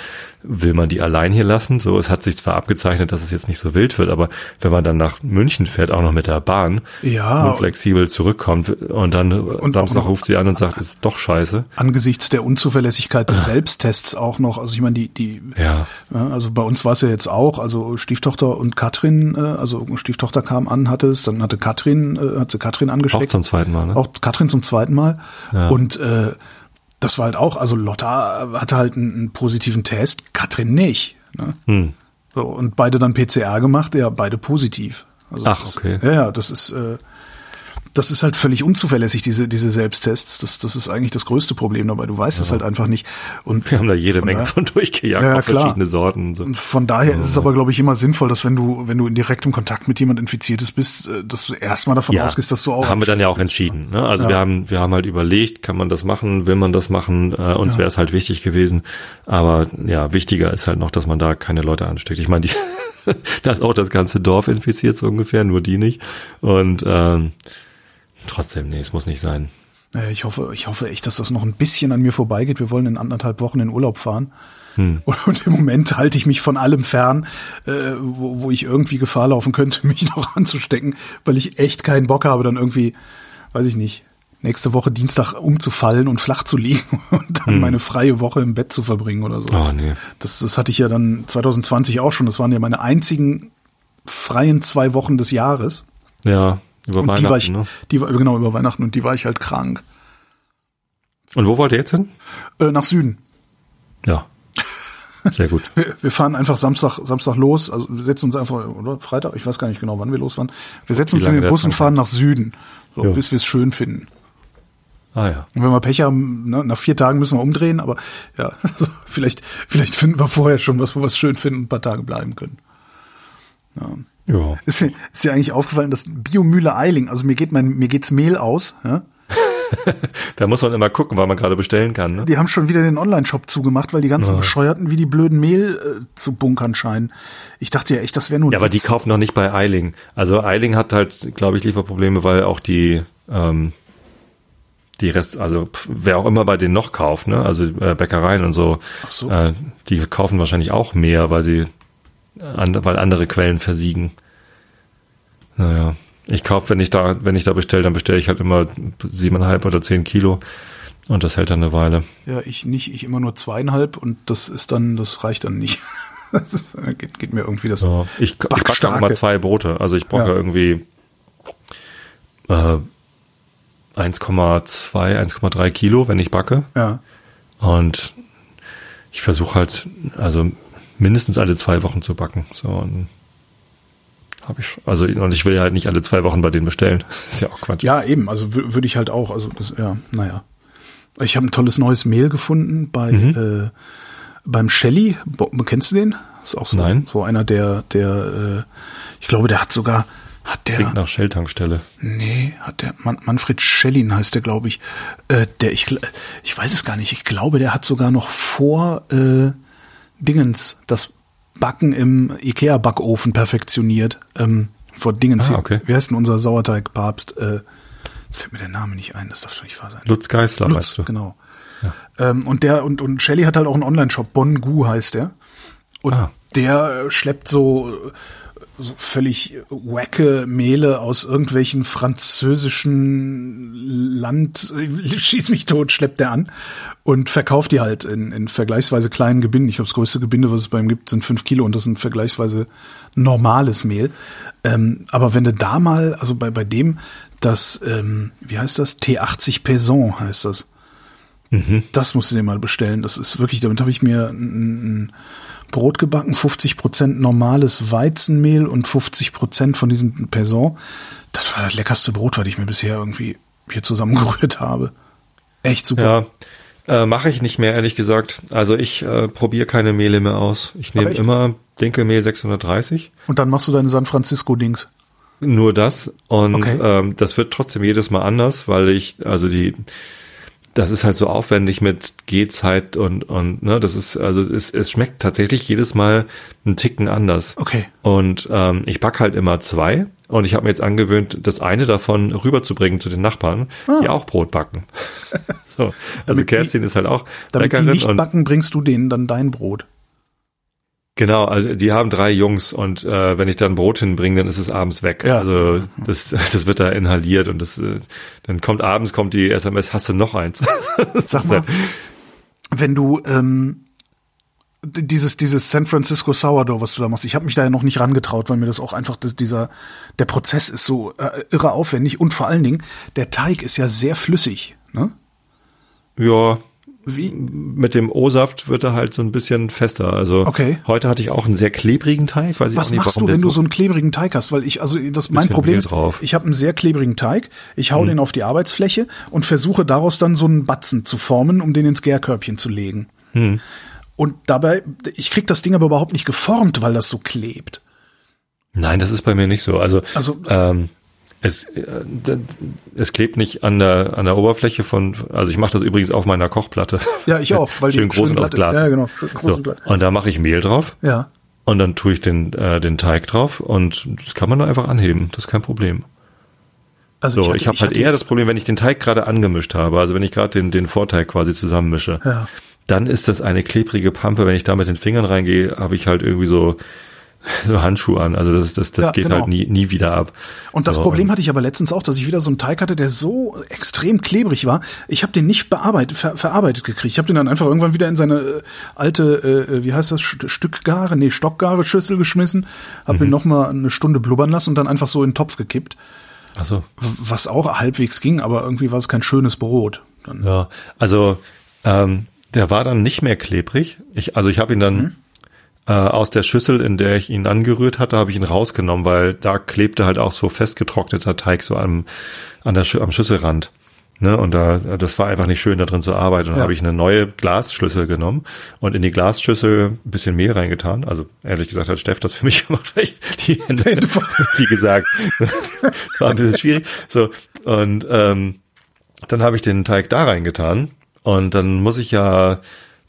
will man die allein hier lassen? So, es hat sich zwar abgezeichnet, dass es jetzt nicht so wild wird, aber wenn man dann nach München fährt, auch noch mit der Bahn, Ja. und flexibel zurückkommt und dann auch Samstag noch- ruft sie an und sagt, es ist doch scheiße. Angesichts der Unzuverlässigkeit der Selbsttests auch noch. Also ich meine, die, die, Ja, also bei uns war es ja jetzt auch, also Stieftochter und Katrin, äh, also Stieftochter kam an, hatte es, dann hatte Katrin, äh, hat sie Katrin auch angesteckt. zum zweiten Mal, ne? Auch Katrin zum zweiten Mal. Ja. Und äh, das war halt auch, also Lotta hatte halt einen, einen positiven Test, Katrin nicht. Ne? Hm. So, und beide dann PCR gemacht, ja, beide positiv. Also Ach, das ist, okay. Ja, ja, das ist, äh, das ist halt völlig unzuverlässig, diese, diese Selbsttests. Das, das ist eigentlich das größte Problem dabei. Du weißt es halt einfach nicht. Und Wir haben da jede von Menge von durchgejagt, Ja, ja, klar. verschiedene Sorten. und So. und von daher ist es aber, glaube ich, immer sinnvoll, dass wenn du, wenn du in direktem Kontakt mit jemand Infiziertes bist, äh, dass du erstmal davon ausgehst, dass du auch. haben wir dann ja auch entschieden. Ne? Also Ja. wir haben wir haben halt überlegt, kann man das machen, will man das machen? Äh, uns wäre es halt wichtig gewesen. Aber ja, wichtiger ist halt noch, dass man da keine Leute ansteckt. Ich meine, die *laughs* da ist auch das ganze Dorf infiziert so ungefähr, nur die nicht. Und ähm, trotzdem, nee, es muss nicht sein. Äh, Ich hoffe, ich hoffe echt, dass das noch ein bisschen an mir vorbeigeht. Wir wollen in anderthalb Wochen in Urlaub fahren. Hm. *laughs* Und, im Moment halte ich mich von allem fern, äh, wo, wo ich irgendwie Gefahr laufen könnte, *laughs* mich noch anzustecken, weil ich echt keinen Bock habe, dann irgendwie, weiß ich nicht, nächste Woche Dienstag umzufallen und flach zu liegen *laughs* und dann meine freie Woche im Bett zu verbringen oder so. Hm. Oh nee. Das, das hatte ich ja dann 2020 auch schon. Das waren ja meine einzigen freien zwei Wochen des Jahres. Ja, über Und Weihnachten. die war ich, ne? die war, genau über Weihnachten und die war ich halt krank. Und wo wollt ihr jetzt hin? Äh, nach Süden. Ja. Sehr gut. *laughs* Wir, wir fahren einfach Samstag, Samstag los. Also wir setzen uns einfach, oder Freitag, ich weiß gar nicht genau, wann wir losfahren. Wir setzen uns in den Bus und fahren nach Süden, so, bis wir es schön finden. Ah ja. Und wenn wir Pech haben, ne, nach vier Tagen müssen wir umdrehen, aber ja, also *laughs* vielleicht, vielleicht finden wir vorher schon was, wo wir es schön finden und ein paar Tage bleiben können. Ja. Ist, dir- ist dir eigentlich aufgefallen, dass Biomühle Eiling, also mir geht mein, mir geht's Mehl aus, ja? *laughs* Da muss man immer gucken, weil man gerade bestellen kann. Ne? Die haben schon wieder den Online-Shop zugemacht, weil die ganzen Bescheuerten wie die blöden Mehl äh, zu bunkern scheinen. Ich dachte ja echt, das wäre nur ein Ja, aber die Witz. kaufen noch nicht bei Eiling. Also Eiling hat halt, glaube ich, Lieferprobleme, weil auch die ähm, die Rest, also wer auch immer bei denen noch kauft, ne, also äh, Bäckereien und so, so. äh, die kaufen wahrscheinlich auch mehr, weil sie, an, weil andere Quellen versiegen. Naja, ich kaufe, wenn ich da, wenn ich da bestelle, dann bestelle ich halt immer siebeneinhalb oder zehn Kilo und das hält dann eine Weile. Ja, ich nicht, ich immer nur zweieinhalb und das ist dann, das reicht dann nicht. *laughs* Das ist, geht, geht mir irgendwie das. Ja, ich, ich backe dann immer zwei Brote. Also ich brauche Ja. ja. irgendwie äh, 1,2, 1,3 Kilo, wenn ich backe. Ja. Und ich versuche halt, also mindestens alle zwei Wochen zu backen. So und habe ich, also und ich will ja halt nicht alle zwei Wochen bei denen bestellen. Das *laughs* ist ja auch Quatsch. Ja, eben, also wü- würde ich halt auch, also das, ja, naja. Ich habe ein tolles neues Mehl gefunden bei Mhm. äh, beim Shelly. Bo- Kennst du den? Ist auch so, Nein. so einer, der, der, äh, ich glaube, der hat sogar, hat der, Klingt nach Shell-Tankstelle. Nee, hat der Man Manfred Schellin heißt der, glaube ich. Äh, der ich ich weiß es gar nicht. Ich glaube, der hat sogar noch vor äh, Dingens das Backen im Ikea-Backofen perfektioniert. Ähm, vor Dingens Ah, okay. Wie heißt denn unser Sauerteigpapst? Äh, jetzt fällt mir der Name nicht ein, das darf doch nicht wahr sein. Lutz Geisler, Lutz, weißt du. genau. Ähm, und der und und Shelly hat halt auch einen Online-Shop, Bongu heißt der. Und Ah. der äh, schleppt so, so völlig wacke Mehle aus irgendwelchen französischen Land, *laughs* schieß mich tot, schleppt der an und verkauft die halt in, in vergleichsweise kleinen Gebinden. Ich glaube, das größte Gebinde, was es bei ihm gibt, sind fünf Kilo und das ist ein vergleichsweise normales Mehl. Ähm, aber wenn du da mal, also bei, bei dem, das, ähm, wie heißt das? T80 Paysan heißt das. Das musst du dir mal bestellen. Das ist wirklich, damit habe ich mir ein, ein Brot gebacken, 50 Prozent normales Weizenmehl und 50 Prozent von diesem Paysan. Das war das leckerste Brot, was ich mir bisher irgendwie hier zusammengerührt habe. Echt super. Ja, äh, mache ich nicht mehr, ehrlich gesagt. Also ich äh, probiere keine Mehle mehr aus. Ich nehme immer Dinkelmehl 630. Und dann machst du deine San Francisco-Dings. Nur das. Und Okay. ähm, das wird trotzdem jedes Mal anders, weil ich, also die, das ist halt so aufwendig mit Gehzeit und, und, ne, das ist, also es, es schmeckt tatsächlich jedes Mal einen Ticken anders. Okay. Und ähm, ich back halt immer zwei und ich habe mir jetzt angewöhnt, das eine davon rüberzubringen zu den Nachbarn, die auch Brot backen. *laughs* so, also Ah. Damit die- Kerstin ist halt auch Damit die Bäckerin nicht und backen, bringst du denen dann dein Brot. Genau, also die haben drei Jungs und äh, wenn ich dann Brot hinbringe, dann ist es abends weg. Ja. Also das, *laughs* das wird da inhaliert und das äh, dann kommt abends kommt die SMS, hast du noch eins? *laughs* Sag mal, wenn du ähm, dieses dieses San Francisco Sourdough, was du da machst, ich habe mich da ja noch nicht rangetraut, weil mir das auch einfach das, dieser der Prozess ist so äh, irre aufwendig und vor allen Dingen der Teig ist ja sehr flüssig. Ne? ja, Wie? mit dem O-Saft wird er halt so ein bisschen fester. Also Okay. heute hatte ich auch einen sehr klebrigen Teig, weiß ich Was auch nicht, machst du, wenn du so einen klebrigen Teig hast? Weil ich, also das mein Problem ist, ich habe einen sehr klebrigen Teig, ich hau den auf die Arbeitsfläche und versuche daraus dann so einen Batzen zu formen, um den ins Gärkörbchen zu legen. Mhm. Und dabei, ich krieg das Ding aber überhaupt nicht geformt, weil das so klebt. Nein, das ist bei mir nicht so. Also, Also- ähm, es, äh, es klebt nicht an der an der Oberfläche von. Also ich mache das übrigens auf meiner Kochplatte. Ja, ich auch, weil die schön groß schön und glatt ist. Glas. Ja, genau, schön groß so. und glatt. Und da mache ich Mehl drauf Ja. und dann tue ich den äh, den Teig drauf und das kann man da einfach anheben. Das ist kein Problem. Also So, hatte- ich habe halt eher das Problem, wenn ich den Teig gerade angemischt habe, also wenn ich gerade den den Vorteig quasi zusammenmische, Ja. dann ist das eine klebrige Pampe. Wenn ich da mit den Fingern reingehe, habe ich halt irgendwie so *laughs* so Handschuhe an. Also das das das Ja, geht genau. halt nie nie wieder ab. Und das So, Problem hatte ich aber letztens auch, dass ich wieder so einen Teig hatte, der so extrem klebrig war. Ich habe den nicht bearbeitet, ver, verarbeitet gekriegt. Ich habe den dann einfach irgendwann wieder in seine äh, alte, äh, wie heißt das, St Stückgare, nee, Stockgare Schüssel geschmissen, habe Mhm. ihn noch mal eine Stunde blubbern lassen und dann einfach so in den Topf gekippt, Ach so. was auch halbwegs ging, aber irgendwie war es kein schönes Brot. Dann, Ja, also ähm, der war dann nicht mehr klebrig. Ich, also ich habe ihn dann Mhm. Äh, aus der Schüssel, in der ich ihn angerührt hatte, habe ich ihn rausgenommen, weil da klebte halt auch so festgetrockneter Teig so am, an der, am Schüsselrand. Ne, und da, das war einfach nicht schön, da drin zu arbeiten. Und dann Ja. habe ich eine neue Glasschüssel genommen und in die Glasschüssel ein bisschen Mehl reingetan. Also ehrlich gesagt hat Steff das für mich *laughs* gemacht, weil ich die Hände, *laughs* wie gesagt, es *laughs* war ein bisschen schwierig. So, und ähm, dann habe ich den Teig da reingetan und dann muss ich ja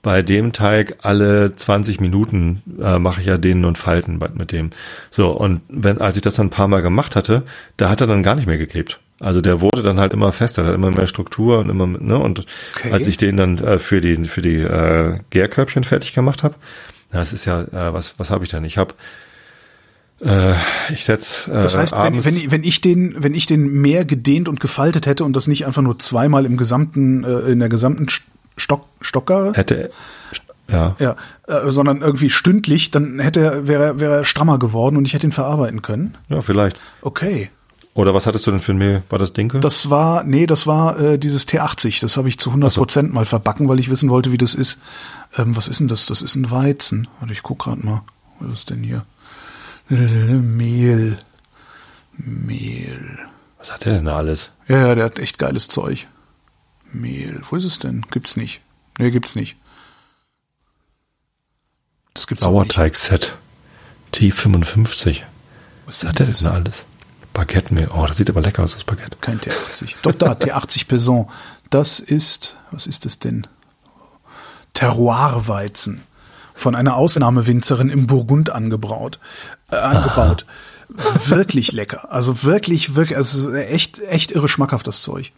bei dem Teig alle 20 Minuten äh, mache ich ja dehnen und falten mit dem. So und wenn als ich das dann ein paar Mal gemacht hatte, da hat er dann gar nicht mehr geklebt. Also der wurde dann halt immer fester, hat immer mehr Struktur und immer ne und Okay. als ich den dann äh, für die für die äh, Gärkörbchen fertig gemacht habe, das ist ja äh, was was habe ich denn? Ich habe äh, ich setz äh, Das heißt, wenn, wenn, ich- wenn ich den, wenn ich den mehr gedehnt und gefaltet hätte und das nicht einfach nur zweimal im gesamten, äh, in der gesamten Stock, Stockgare, hätte ja Ja, äh, sondern irgendwie stündlich, dann hätte er, wäre, er- wäre er strammer geworden und ich hätte ihn verarbeiten können. ja vielleicht. Okay. Oder was hattest du denn für ein Mehl? War das Dinkel? Das war, nee, das war äh, dieses T80. Das habe ich zu 100 Prozent mal verbacken, weil ich wissen wollte, wie das ist. Ähm, was ist denn das? Das ist ein Weizen. Warte, ich guck gerade mal. Was ist denn hier? *laughs* Mehl. Mehl. Was hat der denn da alles? Ja, ja, der hat echt geiles Zeug. Mehl. Wo ist es denn? Gibt's nicht. Nee, gibt's nicht. Das gibt's. Sauerteig-Set. T55. Was Was hat der denn da alles? Baguette-Mehl. Oh, das sieht aber lecker aus, das Baguette. Kein T80. Doch da, T80 Paysan. Das ist, was ist das denn? Terroirweizen. von einer Ausnahmewinzerin im Burgund angebraut, äh, angebaut. Wirklich lecker. Also wirklich, wirklich, also echt, echt irre schmackhaft das Zeug.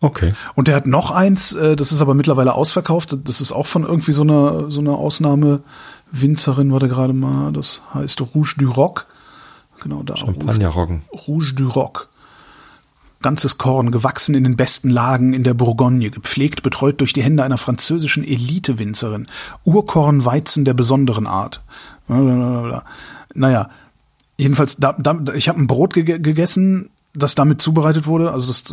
Okay. Und der hat noch eins, äh, das ist aber mittlerweile ausverkauft. Das ist auch von irgendwie so einer so einer Ausnahmewinzerin, warte gerade mal. Das heißt Rouge du Roc. Genau da. Champagnerroggen. Rouge du Roc. Ganzes Korn, gewachsen in den besten Lagen in der Bourgogne, gepflegt, betreut durch die Hände einer französischen Elite-Winzerin. Urkornweizen der besonderen Art. Naja, jedenfalls, da, da, ich habe ein Brot ge gegessen, das damit zubereitet wurde, also das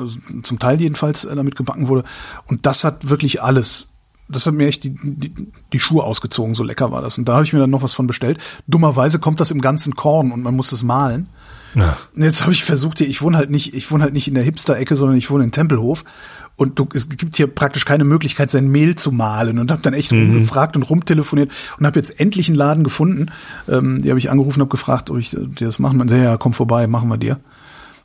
zum Teil jedenfalls äh, damit gebacken wurde. Und das hat wirklich alles. Das hat mir echt die, die, die Schuhe ausgezogen, so lecker war das. Und da habe ich mir dann noch was von bestellt. Dummerweise kommt das im ganzen Korn und man muss es mahlen. Ja. Jetzt habe ich versucht hier, ich wohne halt nicht, ich wohne halt nicht in der Hipster-Ecke, sondern ich wohne in Tempelhof. Und du, es gibt hier praktisch keine Möglichkeit, sein Mehl zu mahlen. Und habe dann echt mhm. rumgefragt und rumtelefoniert und habe jetzt endlich einen Laden gefunden. Ähm, die habe ich angerufen, habe gefragt, ob ich dir das machen. Sagt, ja, komm vorbei, machen wir dir.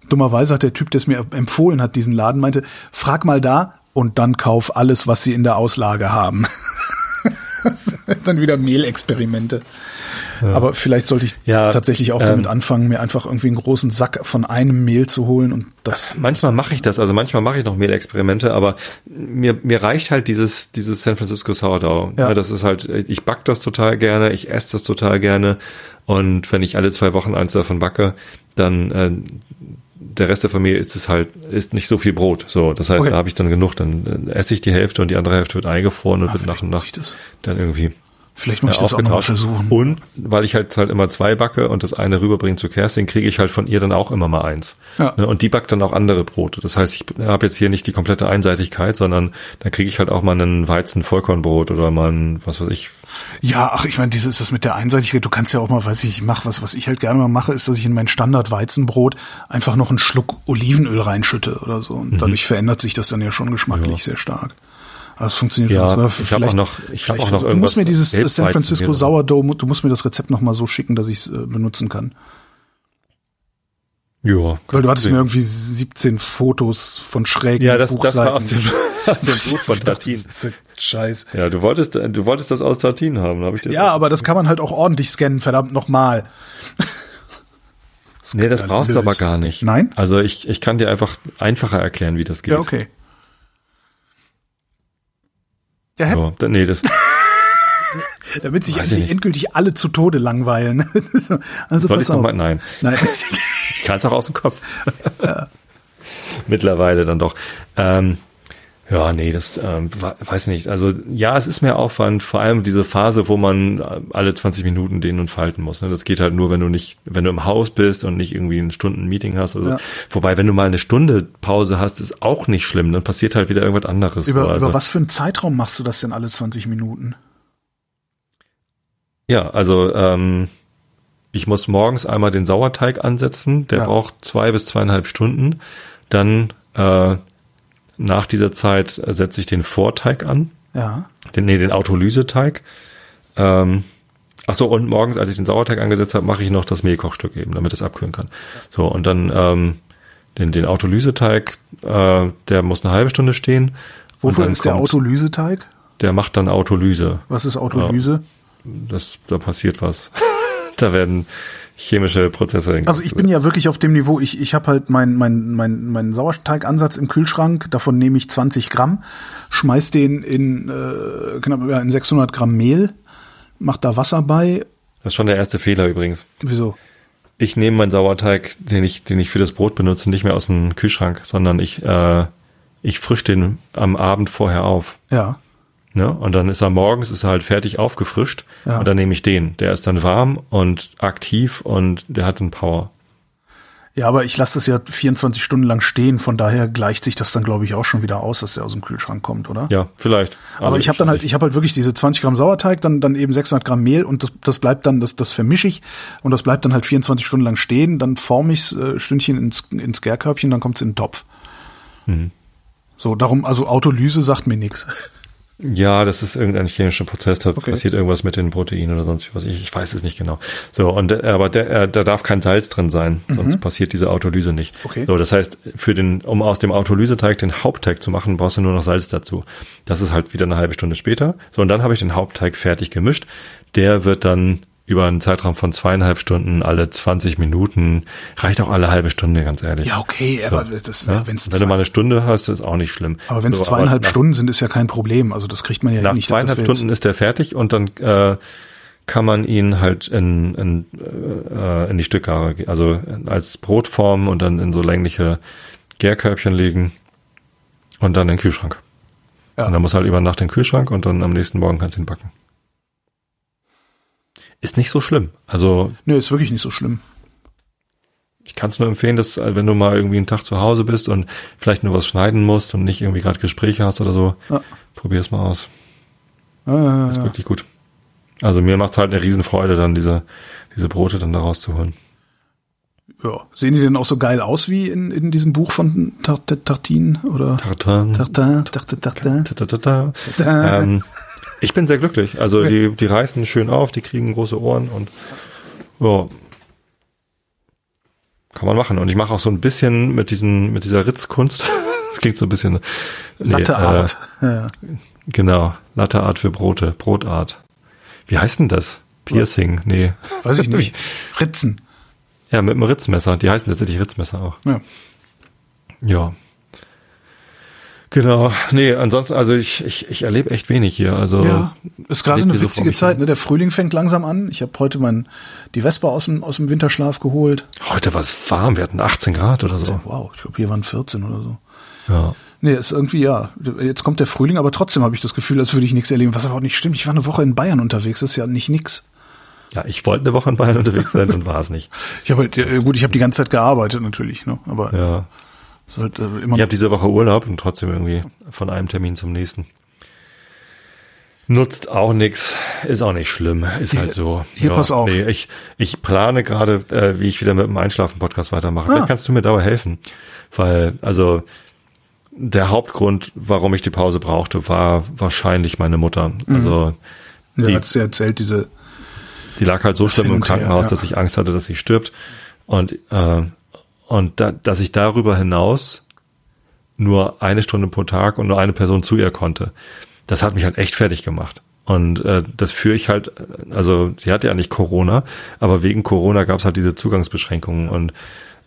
Dummerweise hat der Typ, der es mir empfohlen hat, diesen Laden, meinte, frag mal da und dann kauf alles, was sie in der Auslage haben. *laughs* dann wieder Mehlexperimente. Ja. Aber vielleicht sollte ich ja, tatsächlich auch ähm, damit anfangen, mir einfach irgendwie einen großen Sack von einem Mehl zu holen und das. Manchmal mache ich das, also manchmal mache ich noch Mehlexperimente, aber mir, mir reicht halt dieses, dieses San Francisco Sourdough. Ja. Das ist halt, ich back das total gerne, ich esse das total gerne und wenn ich alle zwei Wochen eins davon backe, dann äh, der Rest der Familie ist es halt, ist nicht so viel Brot. So, das heißt, okay. da habe ich dann genug, dann äh, esse ich die Hälfte und die andere Hälfte wird eingefroren und ah, wird nach und nach dann irgendwie Vielleicht muss ich das auch mal versuchen. Und weil ich halt halt immer zwei backe und das eine rüberbringe zu Kerstin, kriege ich halt von ihr dann auch immer mal eins. Ja. Ne, und die backt dann auch andere Brote. Das heißt, ich habe jetzt hier nicht die komplette Einseitigkeit, sondern da kriege ich halt auch mal einen Weizen-Vollkornbrot oder mal ein, was weiß ich. Ja, ach, ich meine, dieses das mit der Einseitigkeit, du kannst ja auch mal, weiß ich, ich mache was, was ich halt gerne mal mache, ist, dass ich in mein Standard-Weizenbrot einfach noch einen Schluck Olivenöl reinschütte oder so. Und mhm. dadurch verändert sich das dann ja schon geschmacklich ja. sehr stark. Das funktioniert ja, schon. Ne? Ich habe auch noch, ich habe auch noch Du musst mir dieses San Francisco Sourdough, du musst mir das Rezept noch mal so schicken, dass ich es äh, benutzen kann. Ja. Weil du hattest mir irgendwie 17 Fotos von schrägen Ja, das, das war aus dem, aus dem *laughs* Buch von Tartin. Scheiß. Ja, du wolltest, du wolltest das aus Tartin haben, habe ich dir Ja, aber das kann man halt auch ordentlich scannen, verdammt nochmal. nee, das brauchst du aber gar nicht. Nein? Also ich, ich kann dir einfach einfacher erklären, wie das geht. Ja, okay. Ja, so, nee, das. *laughs* Damit sich endlich, endgültig alle zu Tode langweilen. *laughs* also Soll ich nochmal? Nein. Nein. *laughs* ich kann es auch aus dem Kopf. Ja. Mittlerweile dann doch. Ähm, ja, nee, das ähm, weiß nicht. Also ja, es ist mehr Aufwand, vor allem diese Phase, wo man äh, alle 20 Minuten dehnen und falten muss. Ne? Das geht halt nur, wenn du nicht, wenn du im Haus bist und nicht irgendwie ein Stunden Meeting hast. Also, ja. Wobei, wenn du mal eine Stunde Pause hast, ist auch nicht schlimm. Dann passiert halt wieder irgendwas anderes. Über, also, über was für einen Zeitraum machst du das denn alle 20 Minuten? Ja, also ähm, ich muss morgens einmal den Sauerteig ansetzen. Der ja. braucht zwei bis zweieinhalb Stunden. Dann äh, nach dieser Zeit setze ich den Vorteig an. Ja. Den, nee, den Autolyseteig. Ähm, ach so, und morgens, als ich den Sauerteig angesetzt habe, mache ich noch das Mehlkochstück eben, damit es abkühlen kann. So, und dann ähm, den, den Autolyseteig, äh, der muss eine halbe Stunde stehen. Wofür ist der Autolyseteig? Der macht dann Autolyse. Was ist Autolyse? Äh, das, da passiert was. *laughs* da werden chemische Prozesse. Also ich bin ja wirklich auf dem Niveau, ich, ich habe halt meinen mein, mein, mein Sauerteigansatz im Kühlschrank, davon nehme ich 20 Gramm, schmeiß den in äh, knapp ja, in 600 Gramm Mehl, mach da Wasser bei. Das ist schon der erste Fehler übrigens. Wieso? Ich nehme meinen Sauerteig, den ich, den ich für das Brot benutze, nicht mehr aus dem Kühlschrank, sondern ich, äh, ich frisch den am Abend vorher auf. Ja. Ne? Und dann ist er morgens, ist er halt fertig aufgefrischt. Ja. Und dann nehme ich den. Der ist dann warm und aktiv und der hat einen Power. Ja, aber ich lasse das ja 24 Stunden lang stehen, von daher gleicht sich das dann, glaube ich, auch schon wieder aus, dass der aus dem Kühlschrank kommt, oder? Ja, vielleicht. Aber, aber ich habe dann halt, ich habe halt wirklich diese 20 Gramm Sauerteig, dann dann eben 600 Gramm Mehl und das, das bleibt dann, das, das vermische ich und das bleibt dann halt 24 Stunden lang stehen, dann forme ich äh, Stündchen ins, ins Gärkörbchen, dann kommt's in den Topf. Mhm. So, darum, also Autolyse sagt mir nix. Ja, das ist irgendein chemischer Prozess, da Okay. passiert irgendwas mit den Proteinen oder sonst was. Ich, ich weiß es nicht genau. So, und äh, aber der, äh, da darf kein Salz drin sein, sonst passiert diese Autolyse nicht. Mhm. Okay. So, das heißt, für den, um aus dem Autolyseteig den Hauptteig zu machen, brauchst du nur noch Salz dazu. Das ist halt wieder eine halbe Stunde später. So, und dann habe ich den Hauptteig fertig gemischt. Der wird dann über einen Zeitraum von zweieinhalb Stunden, alle 20 Minuten, reicht auch alle halbe Stunde, ganz ehrlich. Ja, okay, aber das, Ja? wenn's Wenn du mal eine Stunde hast, ist auch nicht schlimm. aber wenn es So, zweieinhalb nach- Stunden sind, ist ja kein Problem. Also das kriegt man ja nach nicht. zweieinhalb dass wir Stunden ist der fertig und dann äh, kann man ihn halt in, in, äh, in die Stückgare, also als Brotform und dann in so längliche Gärkörbchen legen und dann in den Kühlschrank. Ja. Und dann muss halt über Nacht in den Kühlschrank und dann am nächsten Morgen kannst du ihn backen. Ist nicht so schlimm. Also nö, ist wirklich nicht so schlimm. ich kann es nur empfehlen, dass äh, wenn du mal irgendwie einen Tag zu Hause bist und vielleicht nur was schneiden musst und nicht irgendwie gerade Gespräche hast oder so, Ja. probier es mal aus. Ist ja. wirklich gut. Also mir macht's halt eine Riesenfreude, dann diese, diese Brote dann da rauszuholen. ja. Sehen die denn auch so geil aus wie in, in diesem Buch von Tart- Tartin oder Tartan. Tartin? Tartin, Tartin. Tatata. Ich bin sehr glücklich. Also die, die reißen schön auf, die kriegen große Ohren und ja, kann man machen. Und ich mache auch so ein bisschen mit diesen, mit dieser Ritzkunst. *laughs* Das klingt so ein bisschen nee, Latteart. ja. Äh, genau, Latteart für Brote, Brotart. Wie heißt denn das? Piercing? Nee. Weiß ich nicht. *laughs* Ritzen. Ja, mit einem Ritzmesser. Die heißen tatsächlich Ritzmesser auch. Ja. Ja. Genau. Nee, ansonsten, also ich, ich, ich erlebe echt wenig hier. Also Ja, ist gerade eine so witzige mich Zeit. Ne? Der Frühling fängt langsam an. Ich habe heute mein, die Vespa aus dem, aus dem Winterschlaf geholt. Heute war es warm, wir hatten 18 Grad oder so. Wow, ich glaube, hier waren 14 oder so. Ja. Nee, ist irgendwie, ja, jetzt kommt der Frühling, aber trotzdem habe ich das Gefühl, als würde ich nichts erleben, was aber auch nicht stimmt. Ich war eine Woche in Bayern unterwegs, das ist ja nicht nix. Ja, ich wollte eine Woche in Bayern *laughs* unterwegs sein und war es nicht. Ich habe halt, ja, gut, ich habe die ganze Zeit gearbeitet natürlich, ne? aber Ja. Halt, äh, immer Ich habe diese Woche Urlaub und trotzdem irgendwie von einem Termin zum nächsten. Nutzt auch nix, ist auch nicht schlimm, ist halt so. hier, pass auf. Nee, ich, ich plane gerade, äh, wie ich wieder mit dem Einschlafen-Podcast weitermache. Ah. Vielleicht kannst du mir dabei helfen. Weil, also, der Hauptgrund, warum ich die Pause brauchte, war wahrscheinlich meine Mutter. Also, ja, die, hat's ja erzählt, diese, die lag halt so schlimm im und her, Krankenhaus, ja. dass ich Angst hatte, dass sie stirbt. Und, äh, und da, dass ich darüber hinaus nur eine Stunde pro Tag und nur eine Person zu ihr konnte, das hat mich halt echt fertig gemacht. Und äh, das führe ich halt, also sie hatte ja nicht Corona, aber wegen Corona gab es halt diese Zugangsbeschränkungen. Und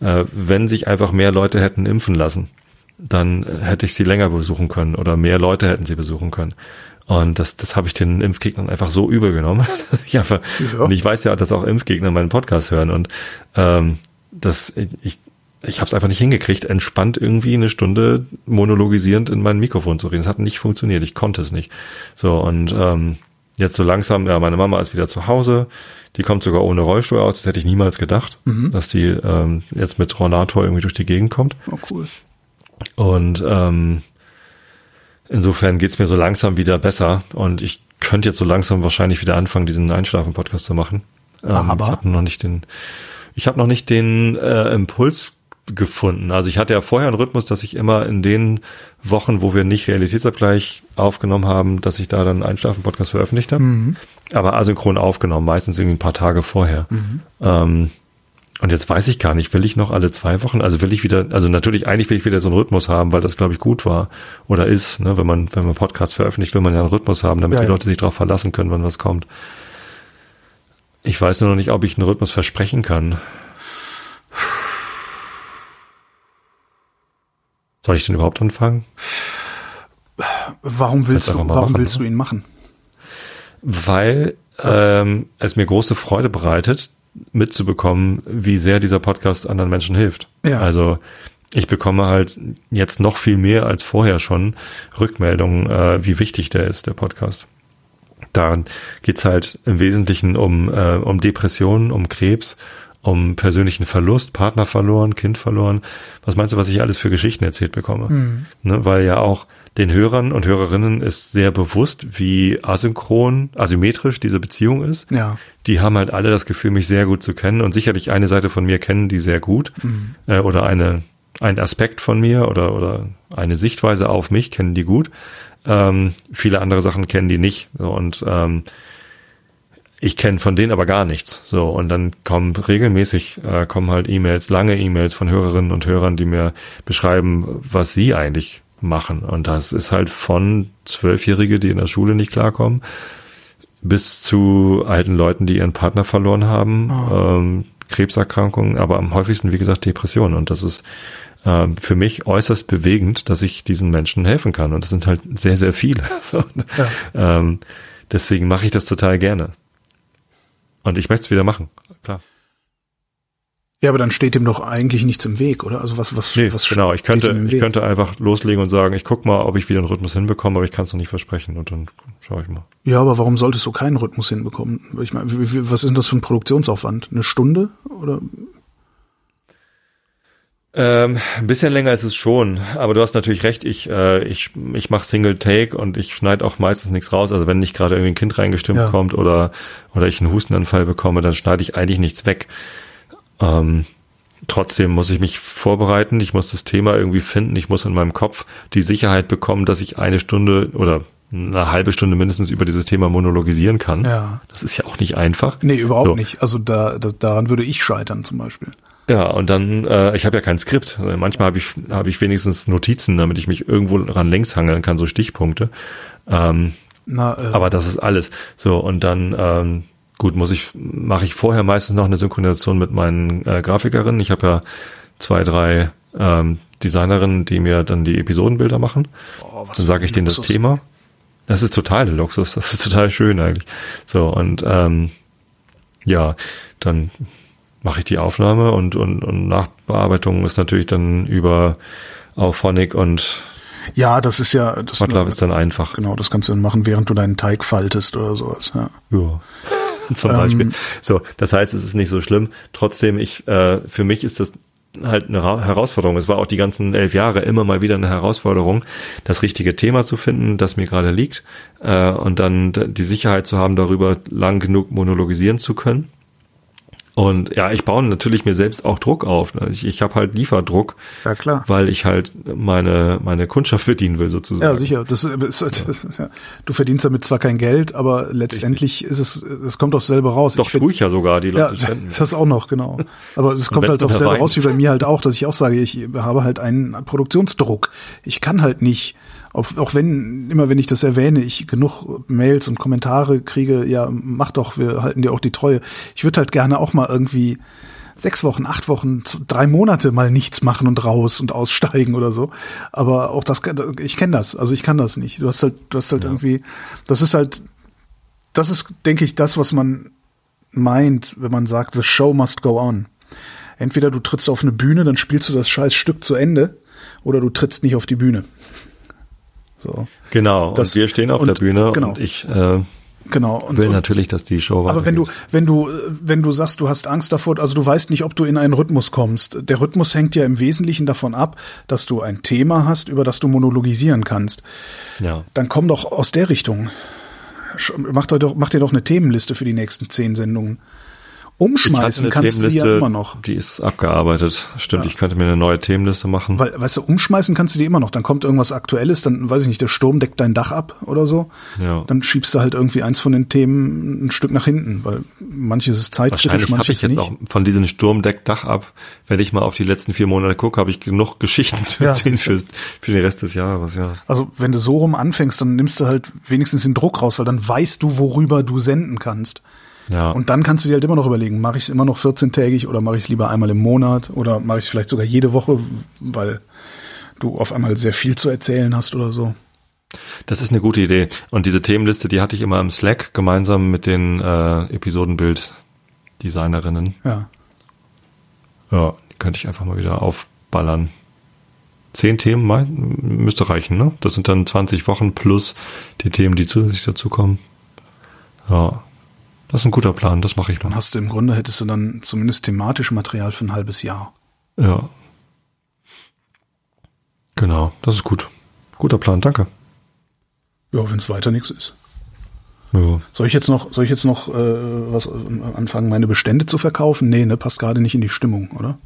äh, wenn sich einfach mehr Leute hätten impfen lassen, dann hätte ich sie länger besuchen können oder mehr Leute hätten sie besuchen können. Und das, das habe ich den Impfgegnern einfach so übel genommen. *laughs* dass ich einfach, Ja. Und ich weiß ja, dass auch Impfgegner meinen Podcast hören. Und ähm, das, ich, ich habe es einfach nicht hingekriegt, entspannt irgendwie eine Stunde monologisierend in mein Mikrofon zu reden. Es hat nicht funktioniert, ich konnte es nicht. So, und ähm, jetzt so langsam, ja, meine Mama ist wieder zu Hause, die kommt sogar ohne Rollstuhl aus, das hätte ich niemals gedacht, dass die ähm, jetzt mit Rollator irgendwie durch die Gegend kommt. oh cool. Und ähm, insofern geht's mir so langsam wieder besser und ich könnte jetzt so langsam wahrscheinlich wieder anfangen, diesen Einschlafen-Podcast zu machen. Ähm, Aber? ich habe noch nicht den, ich habe noch nicht den äh, Impuls gefunden. Also ich hatte ja vorher einen Rhythmus, dass ich immer in den Wochen, wo wir nicht Realitätsabgleich aufgenommen haben, dass ich da dann einen Einschlafen-Podcast veröffentlicht habe. Aber asynchron aufgenommen, meistens irgendwie ein paar Tage vorher. Ähm, und jetzt weiß ich gar nicht, will ich noch alle zwei Wochen, also will ich wieder, also natürlich eigentlich will ich wieder so einen Rhythmus haben, weil das glaube ich gut war oder ist, ne, wenn man, wenn man Podcasts veröffentlicht, will man ja einen Rhythmus haben, damit Ja, die ja. Leute sich darauf verlassen können, wann was kommt. Ich weiß nur noch nicht, ob ich einen Rhythmus versprechen kann. Soll ich denn überhaupt anfangen? Warum willst du, warum machen, willst ne? du ihn machen? Weil ähm, es mir große Freude bereitet, mitzubekommen, wie sehr dieser Podcast anderen Menschen hilft. Ja. Also ich bekomme halt jetzt noch viel mehr als vorher schon Rückmeldungen, äh, wie wichtig der ist, der Podcast. Da geht's halt im Wesentlichen um, äh, um Depressionen, um Krebs, um persönlichen Verlust, Partner verloren, Kind verloren. Was meinst du, was ich alles für Geschichten erzählt bekomme? Ne, weil ja auch den Hörern und Hörerinnen ist sehr bewusst, wie asynchron, asymmetrisch diese Beziehung ist. Ja. Die haben halt alle das Gefühl, mich sehr gut zu kennen und sicherlich eine Seite von mir kennen die sehr gut äh, oder eine ein Aspekt von mir oder oder eine Sichtweise auf mich kennen die gut. ähm, viele andere Sachen kennen die nicht. So, und ähm, ich kenne von denen aber gar nichts. So, und dann kommen regelmäßig, äh, kommen halt E-Mails, lange E-Mails von Hörerinnen und Hörern, die mir beschreiben, was sie eigentlich machen. Und das ist halt von Zwölfjährige, die in der Schule nicht klarkommen, bis zu alten Leuten, die ihren Partner verloren haben, oh. ähm, Krebserkrankungen, aber am häufigsten, wie gesagt, Depressionen. Und das ist ähm, für mich äußerst bewegend, dass ich diesen Menschen helfen kann. Und das sind halt sehr, sehr viele. *laughs* So, ja. ähm, deswegen mache ich das total gerne. Und ich möchte es wieder machen, klar. Ja, aber dann steht dem doch eigentlich nichts im Weg, oder? Also was, was, nee, was genau. Ich könnte, ich könnte einfach loslegen und sagen, ich guck mal, ob ich wieder einen Rhythmus hinbekomme, aber ich kann es noch nicht versprechen und dann schaue ich mal. Ja, aber warum solltest du keinen Rhythmus hinbekommen? Ich meine, was ist denn das für ein Produktionsaufwand? Eine Stunde oder? Ähm, ein bisschen länger ist es schon, aber du hast natürlich recht, ich, äh, ich, ich mache Single Take und ich schneide auch meistens nichts raus. Also wenn nicht gerade irgendwie ein Kind reingestimmt ja. kommt oder, oder ich einen Hustenanfall bekomme, dann schneide ich eigentlich nichts weg. Ähm, trotzdem muss ich mich vorbereiten, ich muss das Thema irgendwie finden, ich muss in meinem Kopf die Sicherheit bekommen, dass ich eine Stunde oder eine halbe Stunde mindestens über dieses Thema monologisieren kann. Ja. Das ist ja auch nicht einfach. Nee, überhaupt so. nicht. Also da, da, daran würde ich scheitern zum Beispiel. Ja, und dann, äh, ich habe ja kein Skript. Manchmal habe ich, hab ich wenigstens Notizen, damit ich mich irgendwo ran längs hangeln kann, so Stichpunkte. Ähm, Na, äh, aber das ist alles. So, und dann, ähm, gut, muss ich, mache ich vorher meistens noch eine Synchronisation mit meinen äh, Grafikerinnen. Ich habe ja zwei, drei ähm, Designerinnen, die mir dann die Episodenbilder machen. Oh, dann sage ich denen das Thema. Das ist total Luxus, das ist total schön eigentlich. So, und ähm, ja, dann mache ich die Aufnahme und, und, und Nachbearbeitung ist natürlich dann über Auphonic und ja, das ist ja das MATLAB ist dann einfach. Genau, das kannst du dann machen, während du deinen Teig faltest oder sowas. Ja. ja. *laughs* Zum Beispiel. Ähm, so, das heißt, es ist nicht so schlimm. Trotzdem, ich äh, für mich ist das halt eine Herausforderung. Es war auch die ganzen elf Jahre immer mal wieder eine Herausforderung, das richtige Thema zu finden, das mir gerade liegt, äh, und dann die Sicherheit zu haben, darüber lang genug monologisieren zu können. Und ja, ich baue natürlich mir selbst auch Druck auf. Also ich, ich habe halt Lieferdruck, ja, klar. weil ich halt meine meine Kundschaft verdienen will sozusagen. Ja, sicher. Das, das ist, ja. Du verdienst damit zwar kein Geld, aber letztendlich Richtig. ist es, es kommt aufs selbe raus. Doch ich tue ich ja sogar die Leute. Ja, das auch noch genau. Aber es kommt halt aufs selbe raus wie bei mir halt auch, dass ich auch sage, ich habe halt einen Produktionsdruck. Ich kann halt nicht auch, auch wenn, immer wenn ich das erwähne, ich genug Mails und Kommentare kriege, ja, mach doch, wir halten dir auch die Treue. Ich würde halt gerne auch mal irgendwie sechs Wochen, acht Wochen, drei Monate mal nichts machen und raus und aussteigen oder so. Aber auch das, ich kenne das, also ich kann das nicht. Du hast halt, du hast halt ja. irgendwie, das ist halt, das ist, denke ich, das, was man meint, wenn man sagt, the show must go on. Entweder du trittst auf eine Bühne, dann spielst du das scheiß Stück zu Ende, oder du trittst nicht auf die Bühne. So. Genau, das, und wir stehen auf und, der Bühne genau. und ich äh, genau, und, will natürlich, dass die Show Aber wenn du, wenn du, wenn du sagst, du hast Angst davor, also du weißt nicht, ob du in einen Rhythmus kommst. Der Rhythmus hängt ja im Wesentlichen davon ab, dass du ein Thema hast, über das du monologisieren kannst. Ja. Dann komm doch aus der Richtung. Mach, doch, mach dir doch eine Themenliste für die nächsten zehn Sendungen. Umschmeißen kannst du die ja immer noch. Die ist abgearbeitet. Stimmt, ja. ich könnte mir eine neue Themenliste machen. Weil, weißt du, umschmeißen kannst du die immer noch. Dann kommt irgendwas Aktuelles, dann weiß ich nicht, der Sturm deckt dein Dach ab oder so. Ja. Dann schiebst du halt irgendwie eins von den Themen ein Stück nach hinten, weil manches ist zeitkritisch, manches ich jetzt nicht. auch von diesem Sturm deckt Dach ab, wenn ich mal auf die letzten vier Monate gucke, habe ich genug *laughs* Geschichten zu erzählen ja, für, für den Rest des Jahres, ja. Also wenn du so rum anfängst, dann nimmst du halt wenigstens den Druck raus, weil dann weißt du, worüber du senden kannst. Ja. Und dann kannst du dir halt immer noch überlegen, mache ich es immer noch 14-tägig oder mache ich es lieber einmal im Monat oder mache ich es vielleicht sogar jede Woche, weil du auf einmal sehr viel zu erzählen hast oder so. Das ist eine gute Idee. Und diese Themenliste, die hatte ich immer im Slack gemeinsam mit den äh, Episodenbild-Designerinnen. Ja. Ja, die könnte ich einfach mal wieder aufballern. Zehn Themen müsste reichen, ne? Das sind dann 20 Wochen plus die Themen, die zusätzlich dazukommen. Ja, das ist ein guter Plan, das mache ich mal. Dann hast du im Grunde, hättest du dann zumindest thematisch Material für ein halbes Jahr. Ja. Genau, das ist gut. Guter Plan, danke. Ja, wenn es weiter nichts ist. Ja. Soll ich jetzt noch, soll ich jetzt noch äh, was anfangen, meine Bestände zu verkaufen? Nee, ne, passt gerade nicht in die Stimmung, oder?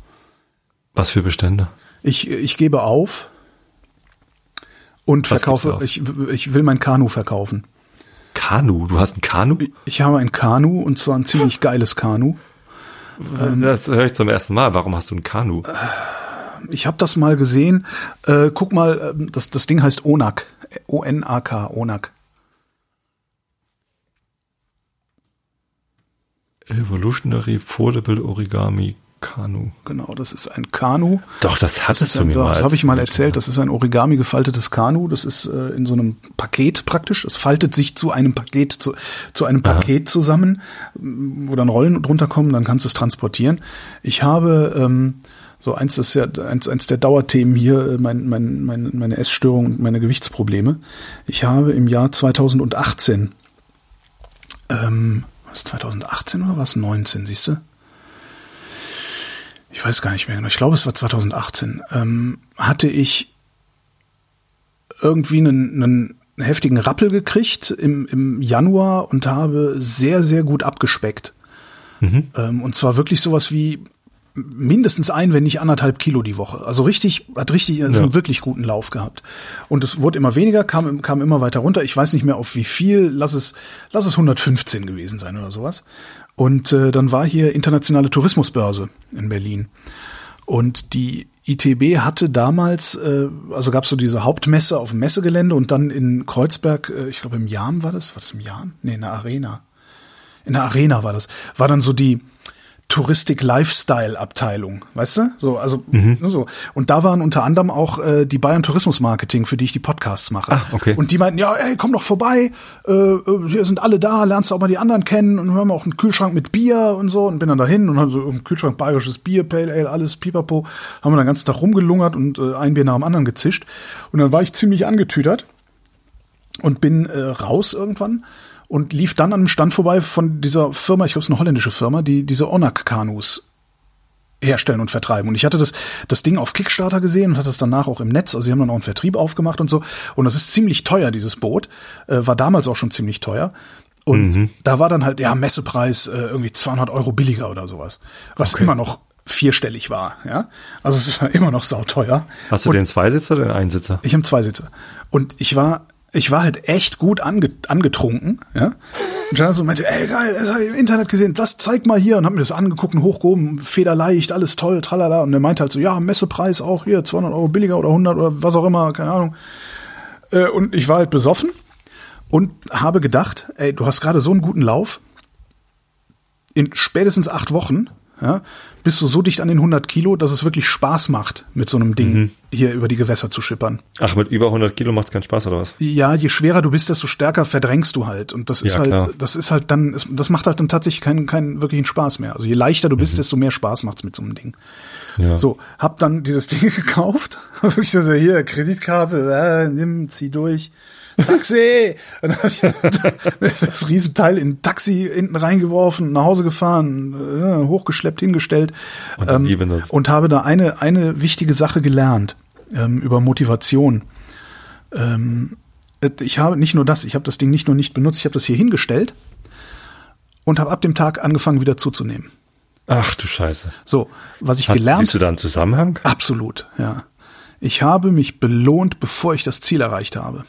Was für Bestände? Ich, ich gebe auf Und Was verkaufe, ich, ich will mein Kanu verkaufen. Kanu. Du hast ein Kanu? Ich habe ein Kanu und zwar ein ziemlich *laughs* geiles Kanu. Das höre ich zum ersten Mal. Warum hast du ein Kanu? Ich habe das mal gesehen. Äh, guck mal, äh, das, das Ding heißt Onak. O-N-A-K, Onak. Evolutionary Foldable Origami Kanu. Genau, das ist ein Kanu. Doch, das hattest du mir ja, mal. Das habe ich mal erzählt. Das ist ein Origami gefaltetes Kanu. Das ist äh, in so einem Paket praktisch. Es faltet sich zu einem Paket zu, zu einem Paket zusammen, wo dann Rollen drunter kommen. Dann kannst du es transportieren. Ich habe ähm, so eins das ist ja eins, eins der Dauerthemen hier, äh, mein, mein, mein, meine Essstörung und meine Gewichtsprobleme. Ich habe im Jahr 2018 ähm, was 2018 oder was 19, siehst du? Ich weiß gar nicht mehr genau. Ich glaube, es war 2018. Ähm, hatte ich irgendwie einen, einen heftigen Rappel gekriegt im, im Januar und habe sehr, sehr gut abgespeckt. Mhm. Ähm, und zwar wirklich sowas wie mindestens ein, wenn nicht anderthalb Kilo die Woche. Also richtig, hat richtig also Ja. einen wirklich guten Lauf gehabt. Und es wurde immer weniger, kam, kam immer weiter runter. Ich weiß nicht mehr auf wie viel. Lass es, lass es 115 gewesen sein oder sowas. Und äh, dann war hier internationale Tourismusbörse in Berlin. Und die ITB hatte damals, äh, also gab es so diese Hauptmesse auf dem Messegelände und dann in Kreuzberg, äh, ich glaube im Jam war das, war das im Jam? Nee, in der Arena. In der Arena war das. War dann so die Touristik-Lifestyle-Abteilung, weißt du? So, also so. Und da waren unter anderem auch äh, die Bayern Tourismus Marketing, für die ich die Podcasts mache. Ah, okay. Und die meinten, ja, ey, komm doch vorbei, äh, äh, hier sind alle da, lernst du auch mal die anderen kennen und wir haben auch einen Kühlschrank mit Bier und so und bin dann dahin und haben so im Kühlschrank bayerisches Bier, Pale Ale, alles pipapo, haben wir den ganzen Tag rumgelungert und äh, ein Bier nach dem anderen gezischt und dann war ich ziemlich angetüdert und bin äh, raus irgendwann und lief dann an einem Stand vorbei von dieser Firma, ich glaube es ist eine holländische Firma, die diese Onak-Kanus herstellen und vertreiben. Und ich hatte das, das Ding auf Kickstarter gesehen und hatte es danach auch im Netz. Also sie haben dann auch einen Vertrieb aufgemacht und so. Und das ist ziemlich teuer, dieses Boot. Äh, war damals auch schon ziemlich teuer. Und da war dann halt, ja, Messepreis äh, irgendwie 200 Euro billiger oder sowas. Was Okay. immer noch vierstellig war, ja. Also es war immer noch sauteuer. Hast du Und- den Zweisitzer oder den Einsitzer? ich habe zwei Sitze. Und ich war, ich war halt echt gut ange, angetrunken, ja. Und dann so meinte, ey geil, das habe ich im Internet gesehen, das zeig mal hier und hab mir das angeguckt und hochgehoben, federleicht, alles toll, tralala. Und er meinte halt so, ja, Messepreis auch hier, 200 Euro billiger oder 100 oder was auch immer, keine Ahnung. Äh, und ich war halt besoffen und habe gedacht, ey, du hast gerade so einen guten Lauf. In spätestens acht Wochen ja, bist du so dicht an den 100 Kilo, dass es wirklich Spaß macht, mit so einem Ding hier über die Gewässer zu schippern. Ach, mit über 100 Kilo macht's keinen Spaß, oder was? Ja, je schwerer du bist, desto stärker verdrängst du halt. Und das ist Ja, halt, klar. das ist halt dann, es- das macht halt dann tatsächlich keinen, keinen wirklichen Spaß mehr. Also je leichter du Mhm. bist, desto mehr Spaß macht's mit so einem Ding. Ja. So, hab dann dieses *laughs* Ding gekauft. Hab wirklich so, hier, Kreditkarte, äh, nimm, zieh durch. Taxi! Und dann hab ich das Riesenteil in ein Taxi hinten reingeworfen, nach Hause gefahren, äh, hochgeschleppt, hingestellt. Und benutzt. und habe da eine, eine wichtige Sache gelernt ähm, über Motivation. Ähm, ich habe nicht nur das, ich habe das Ding nicht nur nicht benutzt, ich habe das hier hingestellt und habe ab dem Tag angefangen wieder zuzunehmen. Ach du Scheiße. So, was ich Hast, gelernt siehst du da einen Zusammenhang? Absolut, ja. Ich habe mich belohnt, bevor ich das Ziel erreicht habe.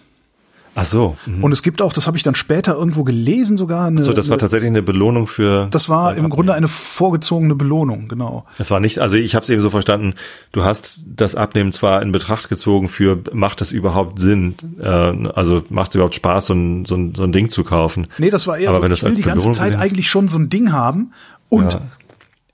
Ach so. Mhm. Und es gibt auch, das habe ich dann später irgendwo gelesen sogar. Eine, So, das war tatsächlich eine Belohnung für. das war im Grunde eine vorgezogene Belohnung, genau. Das war nicht, also ich habe es eben so verstanden, du hast das Abnehmen zwar in Betracht gezogen für, macht das überhaupt Sinn? Äh, also macht es überhaupt Spaß, so ein, so, ein, so ein Ding zu kaufen? Nee, das war eher Aber so, wenn ich will die ganze Belohnung Zeit eigentlich schon so ein Ding haben und Ja.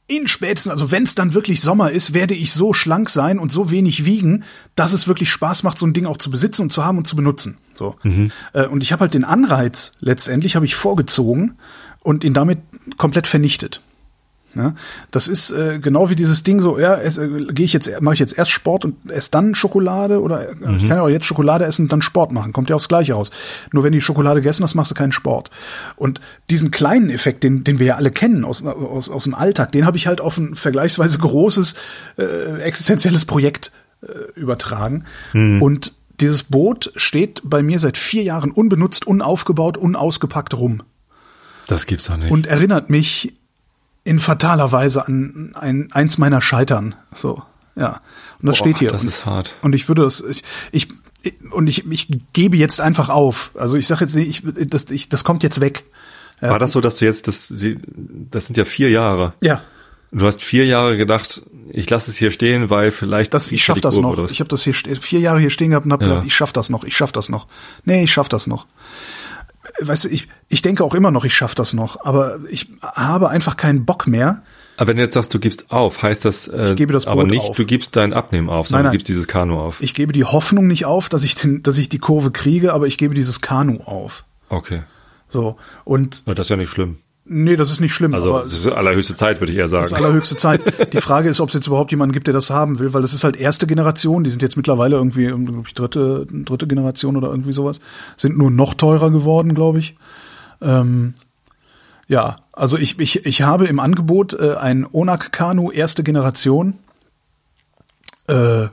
in spätestens, also wenn es dann wirklich Sommer ist, werde ich so schlank sein und so wenig wiegen, dass es wirklich Spaß macht, so ein Ding auch zu besitzen und zu haben und zu benutzen. So. Mhm. Äh, Und ich habe halt den Anreiz letztendlich habe ich vorgezogen und ihn damit komplett vernichtet. Ja, das ist äh, genau wie dieses Ding so, ja, äh, gehe ich jetzt, mache ich jetzt erst Sport und esse dann Schokolade oder äh, ich kann ja auch jetzt Schokolade essen und dann Sport machen, kommt ja aufs Gleiche raus. Nur wenn du die Schokolade gegessen hast, machst du keinen Sport. Und diesen kleinen Effekt, den, den wir ja alle kennen aus, aus, aus dem Alltag, den habe ich halt auf ein vergleichsweise großes äh, existenzielles Projekt äh, übertragen. Und dieses Boot steht bei mir seit vier Jahren unbenutzt, unaufgebaut, unausgepackt rum Das gibt's doch nicht. und erinnert mich in fataler Weise an ein, eins meiner Scheitern. So, ja. Und das Boah, steht hier. das und, ist hart. Und ich würde das, ich, ich, und ich, ich gebe jetzt einfach auf. Also ich sage jetzt nicht, ich, das, ich, das kommt jetzt weg. War das so, dass du jetzt, das, die, das sind ja vier Jahre. Ja. Du hast vier Jahre gedacht, ich lasse es hier stehen, weil vielleicht das, ich schaff das noch. Ich habe das hier vier Jahre hier stehen gehabt und habe Ja. gedacht, ich schaff das noch, ich schaff das noch. Nee, ich schaff das noch. Weißt du, ich, ich denke auch immer noch, ich schaff das noch, aber ich habe einfach keinen Bock mehr. Aber wenn du jetzt sagst, du gibst auf, heißt das, äh, Ich gebe das aber nicht, auf. du gibst dein Abnehmen auf, sondern Nein, nein. du gibst dieses Kanu auf. Ich gebe die Hoffnung nicht auf, dass ich, den, dass ich die Kurve kriege, aber ich gebe dieses Kanu auf. Okay. So. Und Ja, Das ist ja nicht schlimm. Nee, das ist nicht schlimm. Also, das ist allerhöchste Zeit, würde ich eher sagen. Das ist allerhöchste Zeit. *laughs* Die Frage ist, ob es jetzt überhaupt jemanden gibt, der das haben will, weil das ist halt erste Generation. Die sind jetzt mittlerweile irgendwie, ähm, glaub ich, dritte, dritte Generation oder irgendwie sowas. Sind nur noch teurer geworden, glaube ich. Ähm, ja, also ich, ich, ich habe im Angebot äh, ein Onak Kanu erste Generation. Äh,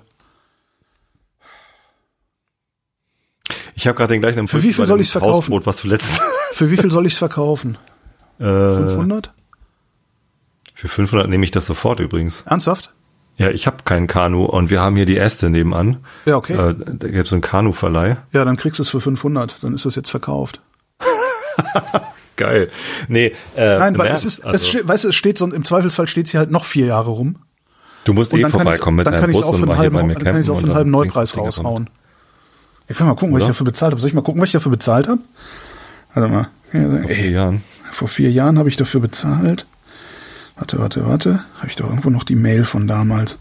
Ich habe gerade den gleichen Impuls wie viel soll dem ich's verkaufen? Hausboot, was du letztens für wie viel *laughs* soll ich's verkaufen? Äh, 500? Für 500 nehme ich das sofort übrigens. Ernsthaft? Ja, ich habe keinen Kanu und wir haben hier die Äste nebenan. Ja, okay. Äh, da gibt's so einen Kanu-Verleih. Ja, dann kriegst du es für 500. Dann ist das jetzt verkauft. *laughs* Geil. Nee, äh, Nein, weil es Ernst, ist, es, also, ste- weißt du, es steht so, im Zweifelsfall steht sie halt noch vier Jahre rum. du musst Und eh vorbeikommen mit deinem Bus und mal einen hier halben, bei mir dann kann ich campen auch für einen halben Neupreis raushauen. Ja, können wir mal gucken, was ich Oder? dafür bezahlt habe. Soll ich mal gucken, was ich dafür bezahlt habe? Warte mal. Vor vier Ey, Jahren. Vor vier Jahren habe ich dafür bezahlt. Warte, warte, warte. Habe ich doch irgendwo noch die Mail von damals.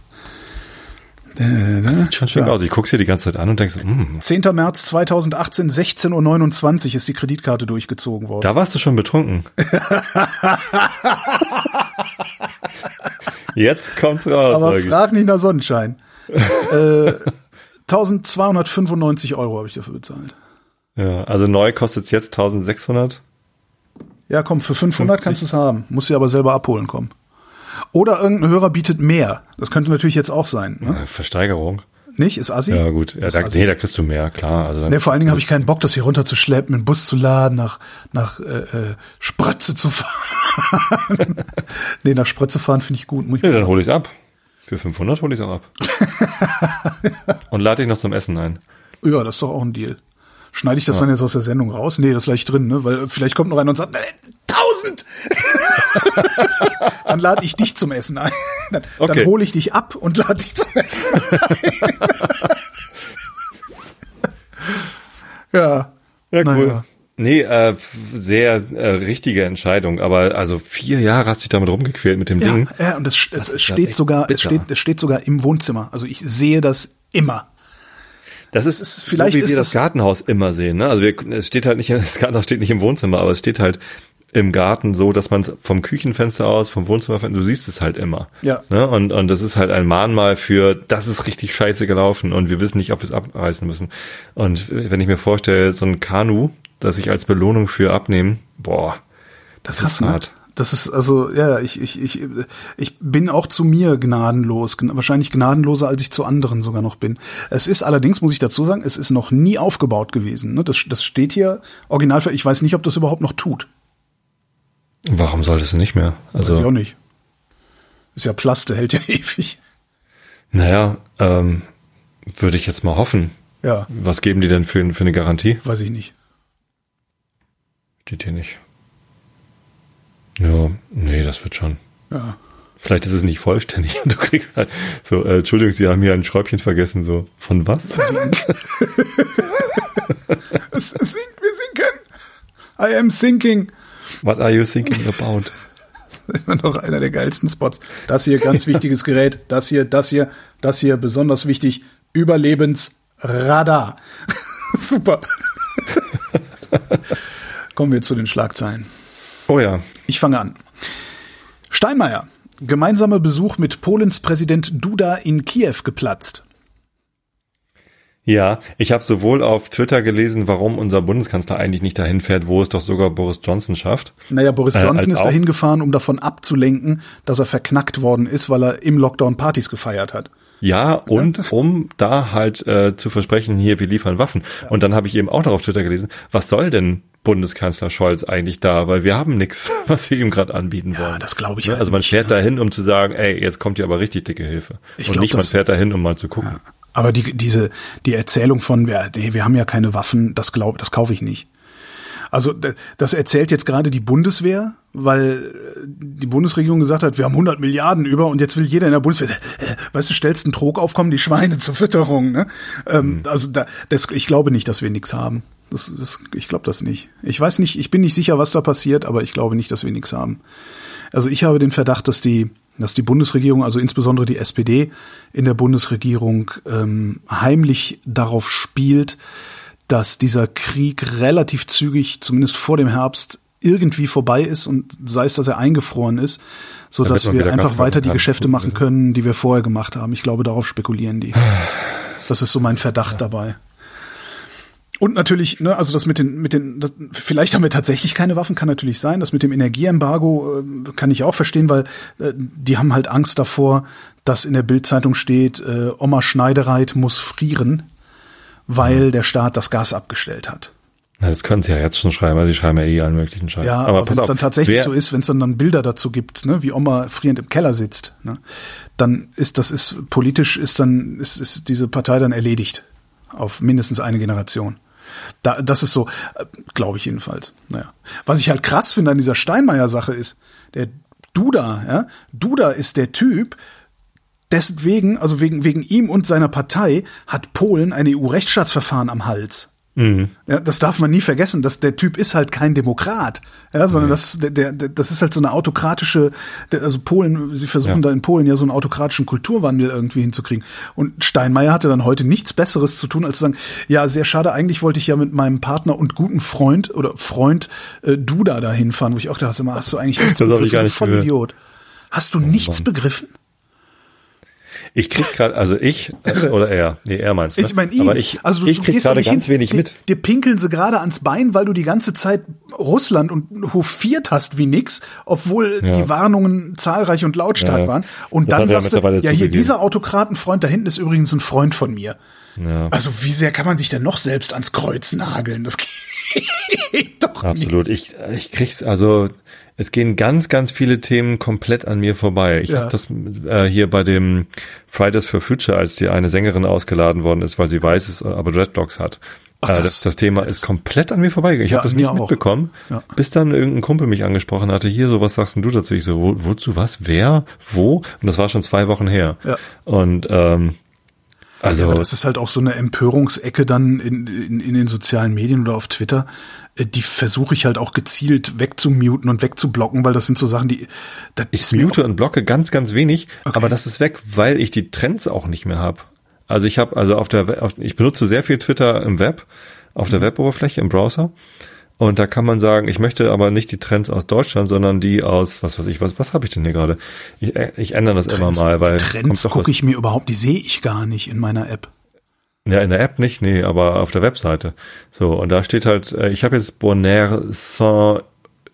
Das sieht schon schick Ja. aus. Ich guck's dir die ganze Zeit an und denk so, hm, 10. März 2018, 16.29 Uhr ist die Kreditkarte durchgezogen worden. da warst du schon betrunken. *laughs* Jetzt kommt's raus. Aber frag nicht nach Sonnenschein. *laughs* äh, 1295 Euro habe ich dafür bezahlt. ja, also neu kostet's jetzt 1600. Ja, komm, für 500 kannst du es haben. Musst du aber selber abholen kommen. Oder irgendein Hörer bietet mehr. Das könnte natürlich jetzt auch sein. Ne? Äh, Versteigerung. Nicht? Ist Assi? Ja, gut. Ja, da, nee, da kriegst du mehr, klar. Also Nee, vor allen Dingen habe ich keinen Bock, das hier runterzuschleppen, einen Bus zu laden, nach, nach äh, äh, Spratze zu fahren. *laughs* nee, nach Spratze fahren finde ich gut. Muss ich ja, dann hol ich's ab. Für 500 hol ich's auch ab. *laughs* und lade dich noch zum Essen ein. Ja, das ist doch auch ein Deal. Schneide ich das dann jetzt aus der Sendung raus? Nee, das gleich drin, ne? Weil vielleicht kommt noch einer und sagt, tausend! *laughs* dann lade ich dich zum Essen ein. Dann, Okay. dann hole ich dich ab und lade dich zum Essen ein. *laughs* ja. Ja, Naja. Nee, äh, sehr äh, richtige Entscheidung, aber also vier Jahre hast du dich damit rumgequält mit dem Ja, Ding. ja, und es, es, es ja steht sogar, es steht, es steht sogar im Wohnzimmer. Also ich sehe das immer. Das ist, ist- vielleicht so, wie ist wir das- das Gartenhaus immer sehen. Ne? Also wir, es steht halt nicht, *laughs* das Gartenhaus steht nicht im Wohnzimmer, aber es steht halt im Garten so, dass man vom Küchenfenster aus, vom Wohnzimmerfenster, du siehst es halt immer. Ja. Ne? Und, und das ist halt ein Mahnmal für, das ist richtig scheiße gelaufen und wir wissen nicht, ob wir es abreißen müssen. Und wenn ich mir vorstelle, so ein Kanu, das ich als Belohnung für abnehmen, boah, das Krass, ist ne? Das ist also, ja, ich, ich, ich, ich bin auch zu mir gnadenlos, gn- wahrscheinlich gnadenloser, als ich zu anderen sogar noch bin. Es ist allerdings, muss ich dazu sagen, es ist noch nie aufgebaut gewesen. Ne? Das, das steht hier original für, ich weiß nicht, ob das überhaupt noch tut. Warum sollte es nicht mehr? Weiß ich auch Also, nicht. Ist ja Plaste, hält ja *laughs* ewig. naja, ähm, würde ich jetzt mal hoffen. Ja, Was geben die denn für, für eine Garantie? weiß ich nicht. Steht hier nicht. Ja, nee, das wird schon. Ja. Vielleicht ist es nicht vollständig und *laughs* du kriegst halt so, äh, Entschuldigung, Sie haben hier ein Schräubchen vergessen, so, von was? *laughs* Es, es sinkt, wir sinken. I am sinking. What are you thinking about? *laughs* Immer noch einer der geilsten Spots. Das hier, ganz wichtiges Gerät. Das hier, das hier, das hier, besonders wichtig. Überlebensradar. Super. Kommen wir zu den Schlagzeilen. Oh ja, Ich fange an. Steinmeier. Gemeinsamer Besuch mit Polens Präsident Duda in Kiew geplatzt. ja, ich habe sowohl auf Twitter gelesen, warum unser Bundeskanzler eigentlich nicht dahin fährt, wo es doch sogar Boris Johnson schafft. Naja, Boris Äh, Johnson als ist dahin gefahren, um davon abzulenken, dass er verknackt worden ist, weil er im Lockdown Partys gefeiert hat. Ja, und um da halt äh, zu versprechen, hier, wir liefern Waffen. Und dann habe ich eben auch noch auf Twitter gelesen, was soll denn Bundeskanzler Scholz eigentlich da? Weil wir haben nichts, *laughs* was wir ihm gerade anbieten wollen. das glaube ich Ne? halt Also man nicht, fährt dahin, um zu sagen, ey, jetzt kommt hier aber richtig dicke Hilfe. Ich und glaub, nicht, man fährt dahin, um mal zu gucken. Aber die, diese, die Erzählung von, wir, nee, wir haben ja keine Waffen, das glaub, das kaufe ich nicht. Also das erzählt jetzt gerade die Bundeswehr, weil die Bundesregierung gesagt hat, wir haben 100 Milliarden über und jetzt will jeder in der Bundeswehr, *laughs* weißt du, stellst einen Trog auf, kommen die Schweine zur Fütterung. Ne? Ähm, mhm. Also da, das, ich glaube nicht, dass wir nichts haben. Das, das, ich glaube das nicht. Ich weiß nicht, ich bin nicht sicher, was da passiert, aber ich glaube nicht, dass wir nichts haben. Also ich habe den Verdacht, dass die, dass die Bundesregierung, also insbesondere die SPD in der Bundesregierung, ähm, heimlich darauf spielt, dass dieser Krieg relativ zügig, zumindest vor dem Herbst, irgendwie vorbei ist und sei es, dass er eingefroren ist, so dass wir einfach weiter die Geschäfte machen können, die wir vorher gemacht haben. Ich glaube, darauf spekulieren die. *sighs* Das ist so mein Verdacht ja. dabei. Und natürlich, ne, also das mit den, mit den, das, vielleicht haben wir tatsächlich keine Waffen, kann natürlich sein. Das mit dem Energieembargo äh, kann ich auch verstehen, weil äh, die haben halt Angst davor, dass in der Bildzeitung steht, äh, Oma Schneidereit muss frieren weil der Staat das Gas abgestellt hat. Na, das können sie ja jetzt schon schreiben, weil sie schreiben ja eh allen möglichen Scheiß. Ja, aber, aber wenn es dann tatsächlich so ist, wenn es dann, dann Bilder dazu gibt, ne, wie Oma frierend im Keller sitzt, ne, dann ist das ist politisch ist dann ist, ist diese Partei dann erledigt auf mindestens eine Generation. Da, das ist so, äh, glaube ich jedenfalls. Naja. Was ich halt krass finde an dieser Steinmeier-Sache ist, der Duda, ja, Duda ist der Typ, Deswegen, also wegen, wegen ihm und seiner Partei, hat Polen ein EU-Rechtsstaatsverfahren am Hals. Mhm. Ja, das darf man nie vergessen, dass der Typ ist halt kein Demokrat, ja, sondern mhm. das, der, der, das ist halt so eine autokratische, also Polen, sie versuchen ja. da in Polen ja so einen autokratischen Kulturwandel irgendwie hinzukriegen. Und Steinmeier hatte dann heute nichts Besseres zu tun, als zu sagen, ja, sehr schade, eigentlich wollte ich ja mit meinem Partner und guten Freund oder Freund äh, Duda da hinfahren, wo ich auch dachte, hast du eigentlich nichts das begriffen? Voll Idiot. Hast du oh, nichts Mann. begriffen? Ich krieg gerade, also ich äh, oder er, nee, er meinst du. Ne? Ich meine ihn. Aber ich, also ich krieg gerade ganz hin, wenig mit. Dir pinkeln sie gerade ans Bein, weil du die ganze Zeit Russland und hofiert hast wie nix, obwohl ja. die Warnungen zahlreich und lautstark ja. waren. Und das dann sagst du, ja hier dieser Autokratenfreund da hinten ist übrigens ein Freund von mir. Ja. Also wie sehr kann man sich denn noch selbst ans Kreuz nageln? Das *laughs* geht doch Absolut. Nicht. Ich, ich krieg's also es gehen ganz, ganz viele Themen komplett an mir vorbei. Ich ja. habe das äh, hier bei dem Fridays for Future, als die eine Sängerin ausgeladen worden ist, weil sie weiß ist, aber Dreadlocks hat. Ach, äh, das, das, das, Thema ist komplett an mir vorbeigegangen. Ich ja, habe das nicht mitbekommen, ja. bis dann irgendein Kumpel mich angesprochen hatte. Hier, so was sagst denn du dazu? Ich so, wo, wozu, was, wer, wo? Und das war schon zwei Wochen her. Ja. Und ähm, also ja, das ist halt auch so eine Empörungsecke dann in, in, in den sozialen Medien oder auf Twitter. Äh, die versuche ich halt auch gezielt wegzumuten und wegzublocken, weil das sind so Sachen, die. ich mute und blocke ganz, ganz wenig, okay. aber das ist weg, weil ich die Trends auch nicht mehr habe. Also ich habe, also auf der, auf, ich benutze sehr viel Twitter im Web, auf der mhm. Weboberfläche im Browser. Und da kann man sagen, ich möchte aber nicht die Trends aus Deutschland, sondern die aus, was weiß ich, was, was habe ich denn hier gerade? Ich, äh, ich ändere das Trends, immer mal, weil. Trends gucke ich mir überhaupt, die sehe ich gar nicht in meiner App. Ja, in der App nicht, nee, aber auf der Webseite. So, und da steht halt, äh, ich habe jetzt Bonaire Saint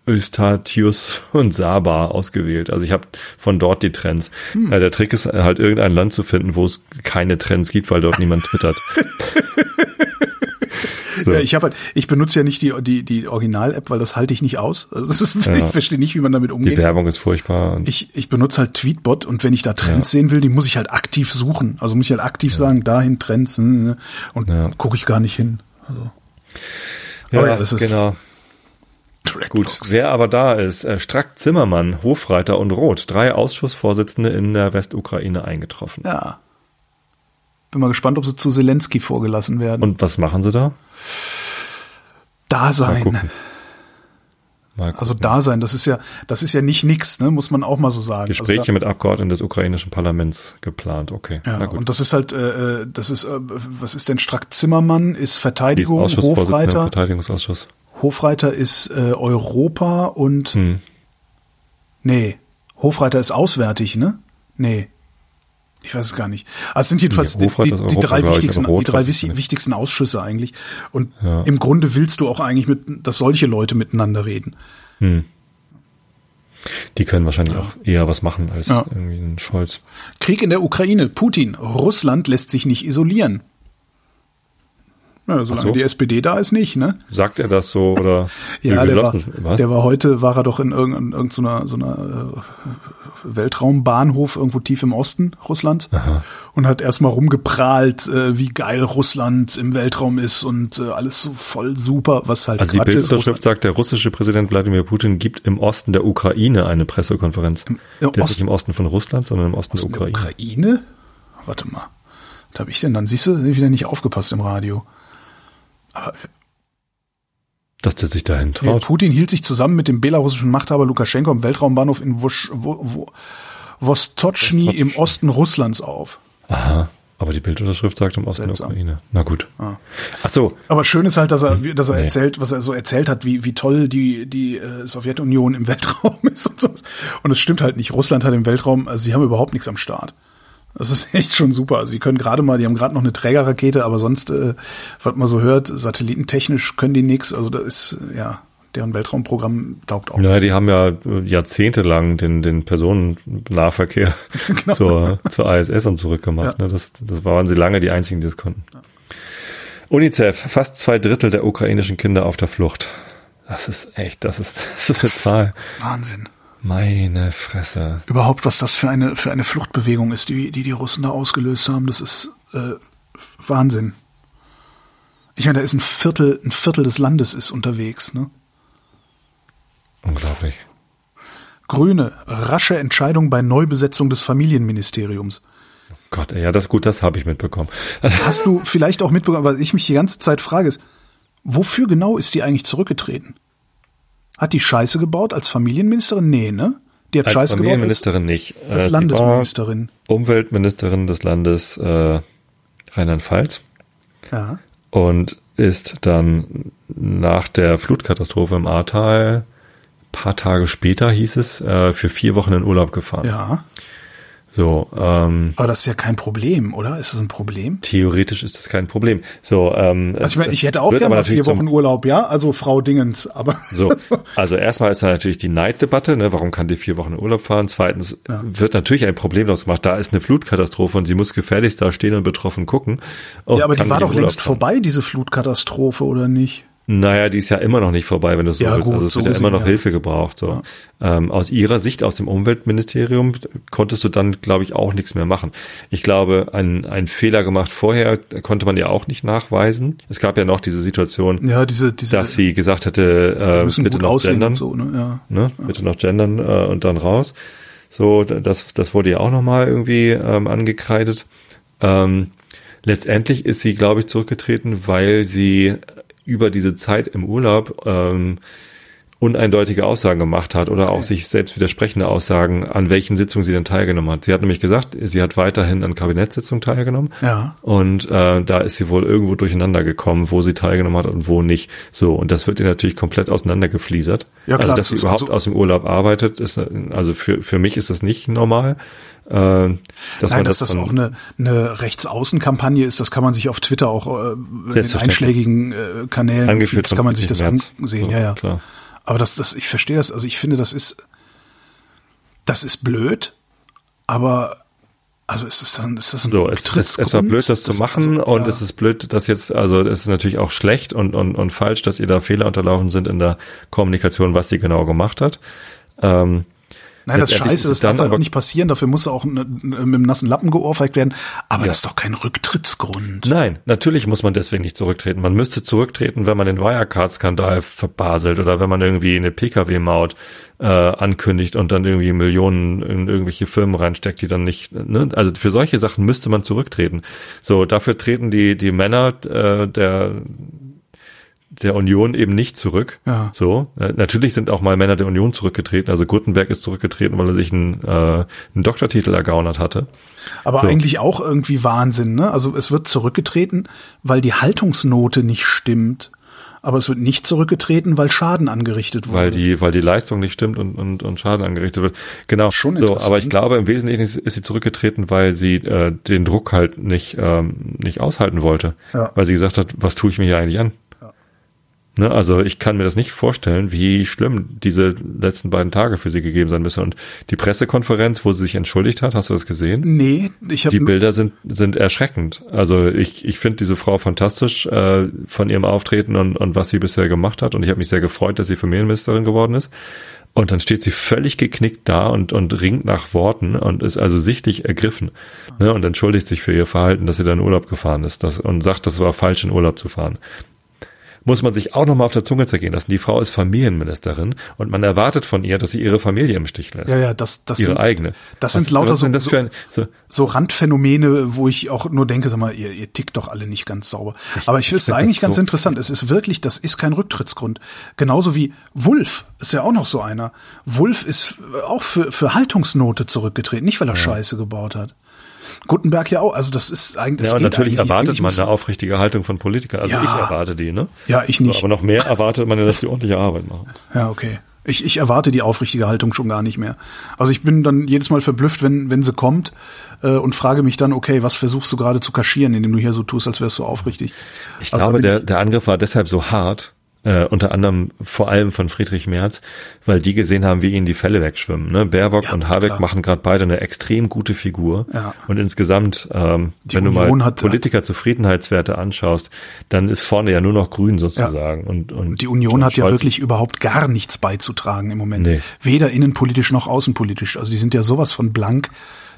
Eustatius *laughs* und Saba ausgewählt. Also ich habe von dort die Trends. Hm. Der Trick ist halt irgendein Land zu finden, wo es keine Trends gibt, weil dort niemand twittert. *laughs* So. Ja, ich habe halt, ich benutze ja nicht die die die Original-App, weil das halte ich nicht aus. Also ist, *laughs* ja. Ich verstehe nicht, wie man damit umgeht. Die Werbung ist furchtbar. Ich ich benutze halt Tweetbot und wenn ich da Trends ja. sehen will, die muss ich halt aktiv suchen. Also muss ich halt aktiv sagen, dahin Trends hm, und ja. gucke ich gar nicht hin. Also. Ja, ja das ist genau. Gut, wer aber da ist, äh, Strack Zimmermann, Hofreiter und Roth, drei Ausschussvorsitzende in der Westukraine eingetroffen. Ja. Bin mal gespannt, ob sie zu Zelensky vorgelassen werden. Und was machen sie da? Dasein. Also Dasein, das ist ja, das ist ja nicht nix, ne, muss man auch mal so sagen. Gespräche also da, mit Abgeordneten des ukrainischen Parlaments geplant, okay. Ja, und das ist halt, äh, äh, das ist, äh, was ist denn Strack Zimmermann, ist Verteidigung, ist Hofreiter. Verteidigungsausschuss. Hofreiter ist äh, Europa und hm. nee, Hofreiter ist auswärtig, ne? Nee. Ich weiß es gar nicht. Also es sind jedenfalls die, die, die, drei wichtigsten, die drei wichtigsten Ausschüsse eigentlich. Und ja. im Grunde willst du auch eigentlich mit, dass solche Leute miteinander reden. Hm. Die können wahrscheinlich ja. auch eher was machen als ja. irgendwie ein Scholz. Krieg in der Ukraine. Putin. Russland lässt sich nicht isolieren. Ja, solange so. die SPD da ist, nicht, ne? Sagt er das so oder? *laughs* ja, der war, der war heute, war er doch in irgendeiner, so einer Weltraumbahnhof irgendwo tief im Osten Russlands Aha. und hat erstmal rumgeprahlt, äh, wie geil Russland im Weltraum ist und äh, alles so voll super, was halt Also die Quatsch ist. Bildunterschrift sagt, der russische Präsident Wladimir Putin gibt im Osten der Ukraine eine Pressekonferenz. im der ist nicht im Osten von Russland, sondern im Osten, Osten der Ukraine. Ukraine? Warte mal. Was habe ich denn dann? Siehst du, wieder nicht aufgepasst im Radio. Aber Dass der sich dahin nee, traut. Putin hielt sich zusammen mit dem belarussischen Machthaber Lukaschenko am Weltraumbahnhof in Wusch, wo, wo, Vostochny im Osten Russlands auf. Aha. Aber die Bildunterschrift sagt im Osten Seltsam. der Ukraine. Na gut. Ah. Ach so. Aber schön ist halt, dass er, wie- dass er Nee. erzählt, was er so erzählt hat, wie, wie toll die, die äh, Sowjetunion im *laughs* Weltraum ist und so. Und es stimmt halt nicht. Russland hat im Weltraum, also sie haben überhaupt nichts am Start. Das ist *laughs* echt schon super. Sie können gerade mal, die haben gerade noch eine Trägerrakete, aber sonst, äh, was man so hört, satellitentechnisch können die nix. Also da ist, ja, deren Weltraumprogramm taugt auch. Naja, die haben ja äh, jahrzehntelang den, den Personennahverkehr *laughs* Genau. zur, zur ISS und zurückgemacht. Ja. Ne? Das, das waren sie lange die einzigen, die das konnten. UNICEF, fast zwei Drittel der ukrainischen Kinder auf der Flucht. Das ist echt, das ist, *laughs* das ist eine Zahl. Wahnsinn. Meine Fresse. Überhaupt, was das für eine, für eine Fluchtbewegung ist, die, die die Russen da ausgelöst haben, das ist äh, Wahnsinn. Ich meine, da ist ein Viertel, ein Viertel des Landes ist unterwegs, ne? Unglaublich. Grüne, rasche Entscheidung bei Neubesetzung des Familienministeriums. Gott, ey, ja, das gut, das habe ich mitbekommen. *laughs* Hast du vielleicht auch mitbekommen, was ich mich die ganze Zeit frage, ist, wofür genau ist die eigentlich zurückgetreten? Hat die Scheiße gebaut als Familienministerin? Nee, ne? Die hat als Scheiße gebaut als, Familienministerin nicht. als Äh, war Landesministerin. Umweltministerin des Landes äh, Rheinland-Pfalz. Ja. und ist dann nach der Flutkatastrophe im Ahrtal, paar Tage später hieß es, äh, für vier Wochen in Urlaub gefahren. Ja. So, ähm, Aber das ist ja kein Problem, oder? Ist das ein Problem? theoretisch ist das kein Problem. So, ähm, Also ich, meine, ich hätte auch gerne mal vier Wochen Urlaub, ja? Also Frau Dingens, aber *laughs* So, also erstmal ist da natürlich die Neiddebatte, ne? warum kann die vier Wochen Urlaub fahren? Zweitens wird natürlich ein Problem daraus gemacht, da ist eine Flutkatastrophe und sie muss gefährlichst da stehen und betroffen gucken. Und ja, aber die war doch längst vorbei, diese Flutkatastrophe, oder nicht? Naja, die ist ja immer noch nicht vorbei, wenn du so Ja, willst. gut, also es so wird ja immer noch ja. Hilfe gebraucht. So. Ähm, aus ihrer Sicht, aus dem Umweltministerium, konntest du dann, glaube ich, auch nichts mehr machen. Ich glaube, ein, ein Fehler gemacht vorher konnte man ja auch nicht nachweisen. Es gab ja noch diese Situation, Ja, diese, diese dass sie gesagt hätte, äh, müssen bitte noch gendern. und so, ne? Ja. Ne? Bitte noch gendern äh, und dann raus. So, das, das wurde ja auch nochmal irgendwie ähm, angekreidet. Ähm, letztendlich ist sie, glaube ich, zurückgetreten, weil sie über diese Zeit im Urlaub ähm, uneindeutige Aussagen gemacht hat oder auch sich selbst widersprechende Aussagen, an welchen Sitzungen sie denn teilgenommen hat. Sie hat nämlich gesagt, sie hat weiterhin an Kabinettssitzungen teilgenommen. Ja. Und äh, da ist sie wohl irgendwo durcheinander gekommen, wo sie teilgenommen hat und wo nicht. So, und das wird ihr natürlich komplett auseinandergefliesert. Ja, klar, also, das dass sie ist überhaupt also- aus dem Urlaub arbeitet, ist, also für, für mich ist das nicht normal. Äh, dass Nein, dass das von- auch eine, eine Rechtsaußenkampagne ist, das kann man sich auf Twitter auch äh, in einschlägigen äh, Kanälen, Angeführt kann man sich das Merz. ansehen. Ja, ja. klar. Aber das, das, ich verstehe das, also ich finde, das ist, das ist blöd, aber also ist das dann, ist das ein So, es, es, es war blöd, das zu machen also, und ja. es ist blöd, dass jetzt, also es ist natürlich auch schlecht und, und, und falsch, dass ihr da Fehler unterlaufen sind in der Kommunikation, was sie genau gemacht hat. Ähm, Nein, das ist scheiße, das darf halt auch nicht passieren, dafür muss er auch mit dem nassen Lappen geohrfeigt werden, aber Ja. das ist doch kein Rücktrittsgrund. Nein, natürlich muss man deswegen nicht zurücktreten. Man müsste zurücktreten, wenn man den Wirecard-Skandal verbaselt oder wenn man irgendwie eine Pkw-Maut äh, ankündigt und dann irgendwie Millionen in irgendwelche Firmen reinsteckt, die dann nicht. Ne? Also für solche Sachen müsste man zurücktreten. So, dafür treten die die Männer äh, der der Union eben nicht zurück. Ja. So, äh, natürlich sind auch mal Männer der Union zurückgetreten. Also Gutenberg ist zurückgetreten, weil er sich einen, äh, einen Doktortitel ergaunert hatte. Aber So. eigentlich auch irgendwie Wahnsinn, ne? Also es wird zurückgetreten, weil die Haltungsnote nicht stimmt. Aber es wird nicht zurückgetreten, weil Schaden angerichtet wurde. weil die, weil die Leistung nicht stimmt und, und, und Schaden angerichtet wird. Genau. Schon so, aber ich glaube, im Wesentlichen ist, ist sie zurückgetreten, weil sie äh, den Druck halt nicht, ähm, nicht aushalten wollte. Ja. Weil sie gesagt hat, was tue ich mir hier eigentlich an? Ne, also ich kann mir das nicht vorstellen, wie schlimm diese letzten beiden Tage für sie gegeben sein müssen. Und die Pressekonferenz, wo sie sich entschuldigt hat, hast du das gesehen? nee, ich habe Die Bilder sind, sind erschreckend. Also ich, ich finde diese Frau fantastisch äh, von ihrem Auftreten und, und was sie bisher gemacht hat. Und ich habe mich sehr gefreut, dass sie Familienministerin geworden ist. Und dann steht sie völlig geknickt da und, und ringt nach Worten und ist also sichtlich ergriffen. Ne, und entschuldigt sich für ihr Verhalten, dass sie da in Urlaub gefahren ist das, und sagt, das war falsch, in Urlaub zu fahren muss man sich auch nochmal auf der Zunge zergehen lassen. Die Frau ist Familienministerin und man erwartet von ihr, dass sie ihre Familie im Stich lässt. Ja, ja, das, das ihre sind, eigene. Das sind lauter so, so, ein, so, so, Randphänomene, wo ich auch nur denke, sag mal, ihr, ihr tickt doch alle nicht ganz sauber. Ich, Aber ich finde es eigentlich ganz so interessant. Es ist wirklich, das ist kein Rücktrittsgrund. Genauso wie Wulf ist ja auch noch so einer. Wulf ist auch für, für Haltungsnote zurückgetreten, nicht weil er ja. Scheiße gebaut hat. Gutenberg ja auch. Also das ist eigentlich. Ja, und natürlich erwartet man eine aufrichtige Haltung von Politikern. Also ja, ich erwarte die, ne? Ja, ich nicht. Aber noch mehr erwartet man ja, dass die ordentliche Arbeit machen. Ja, okay. Ich, ich erwarte die aufrichtige Haltung schon gar nicht mehr. Also ich bin dann jedes Mal verblüfft, wenn, wenn sie kommt äh, und frage mich dann, okay, was versuchst du gerade zu kaschieren, indem du hier so tust, als wärst du aufrichtig. Ich glaube, der, der Angriff war deshalb so hart, äh, unter anderem vor allem von Friedrich Merz, weil die gesehen haben, wie ihnen die Fälle wegschwimmen. Ne? Baerbock ja, und Habeck klar. machen gerade beide eine extrem gute Figur. Ja. Und insgesamt, ähm, wenn Union du mal Politiker-Zufriedenheitswerte anschaust, dann ist vorne ja nur noch grün sozusagen. Ja. Und, und die Union hat ja wirklich überhaupt gar nichts beizutragen im Moment. Nee. Weder innenpolitisch noch außenpolitisch. Also die sind ja sowas von blank.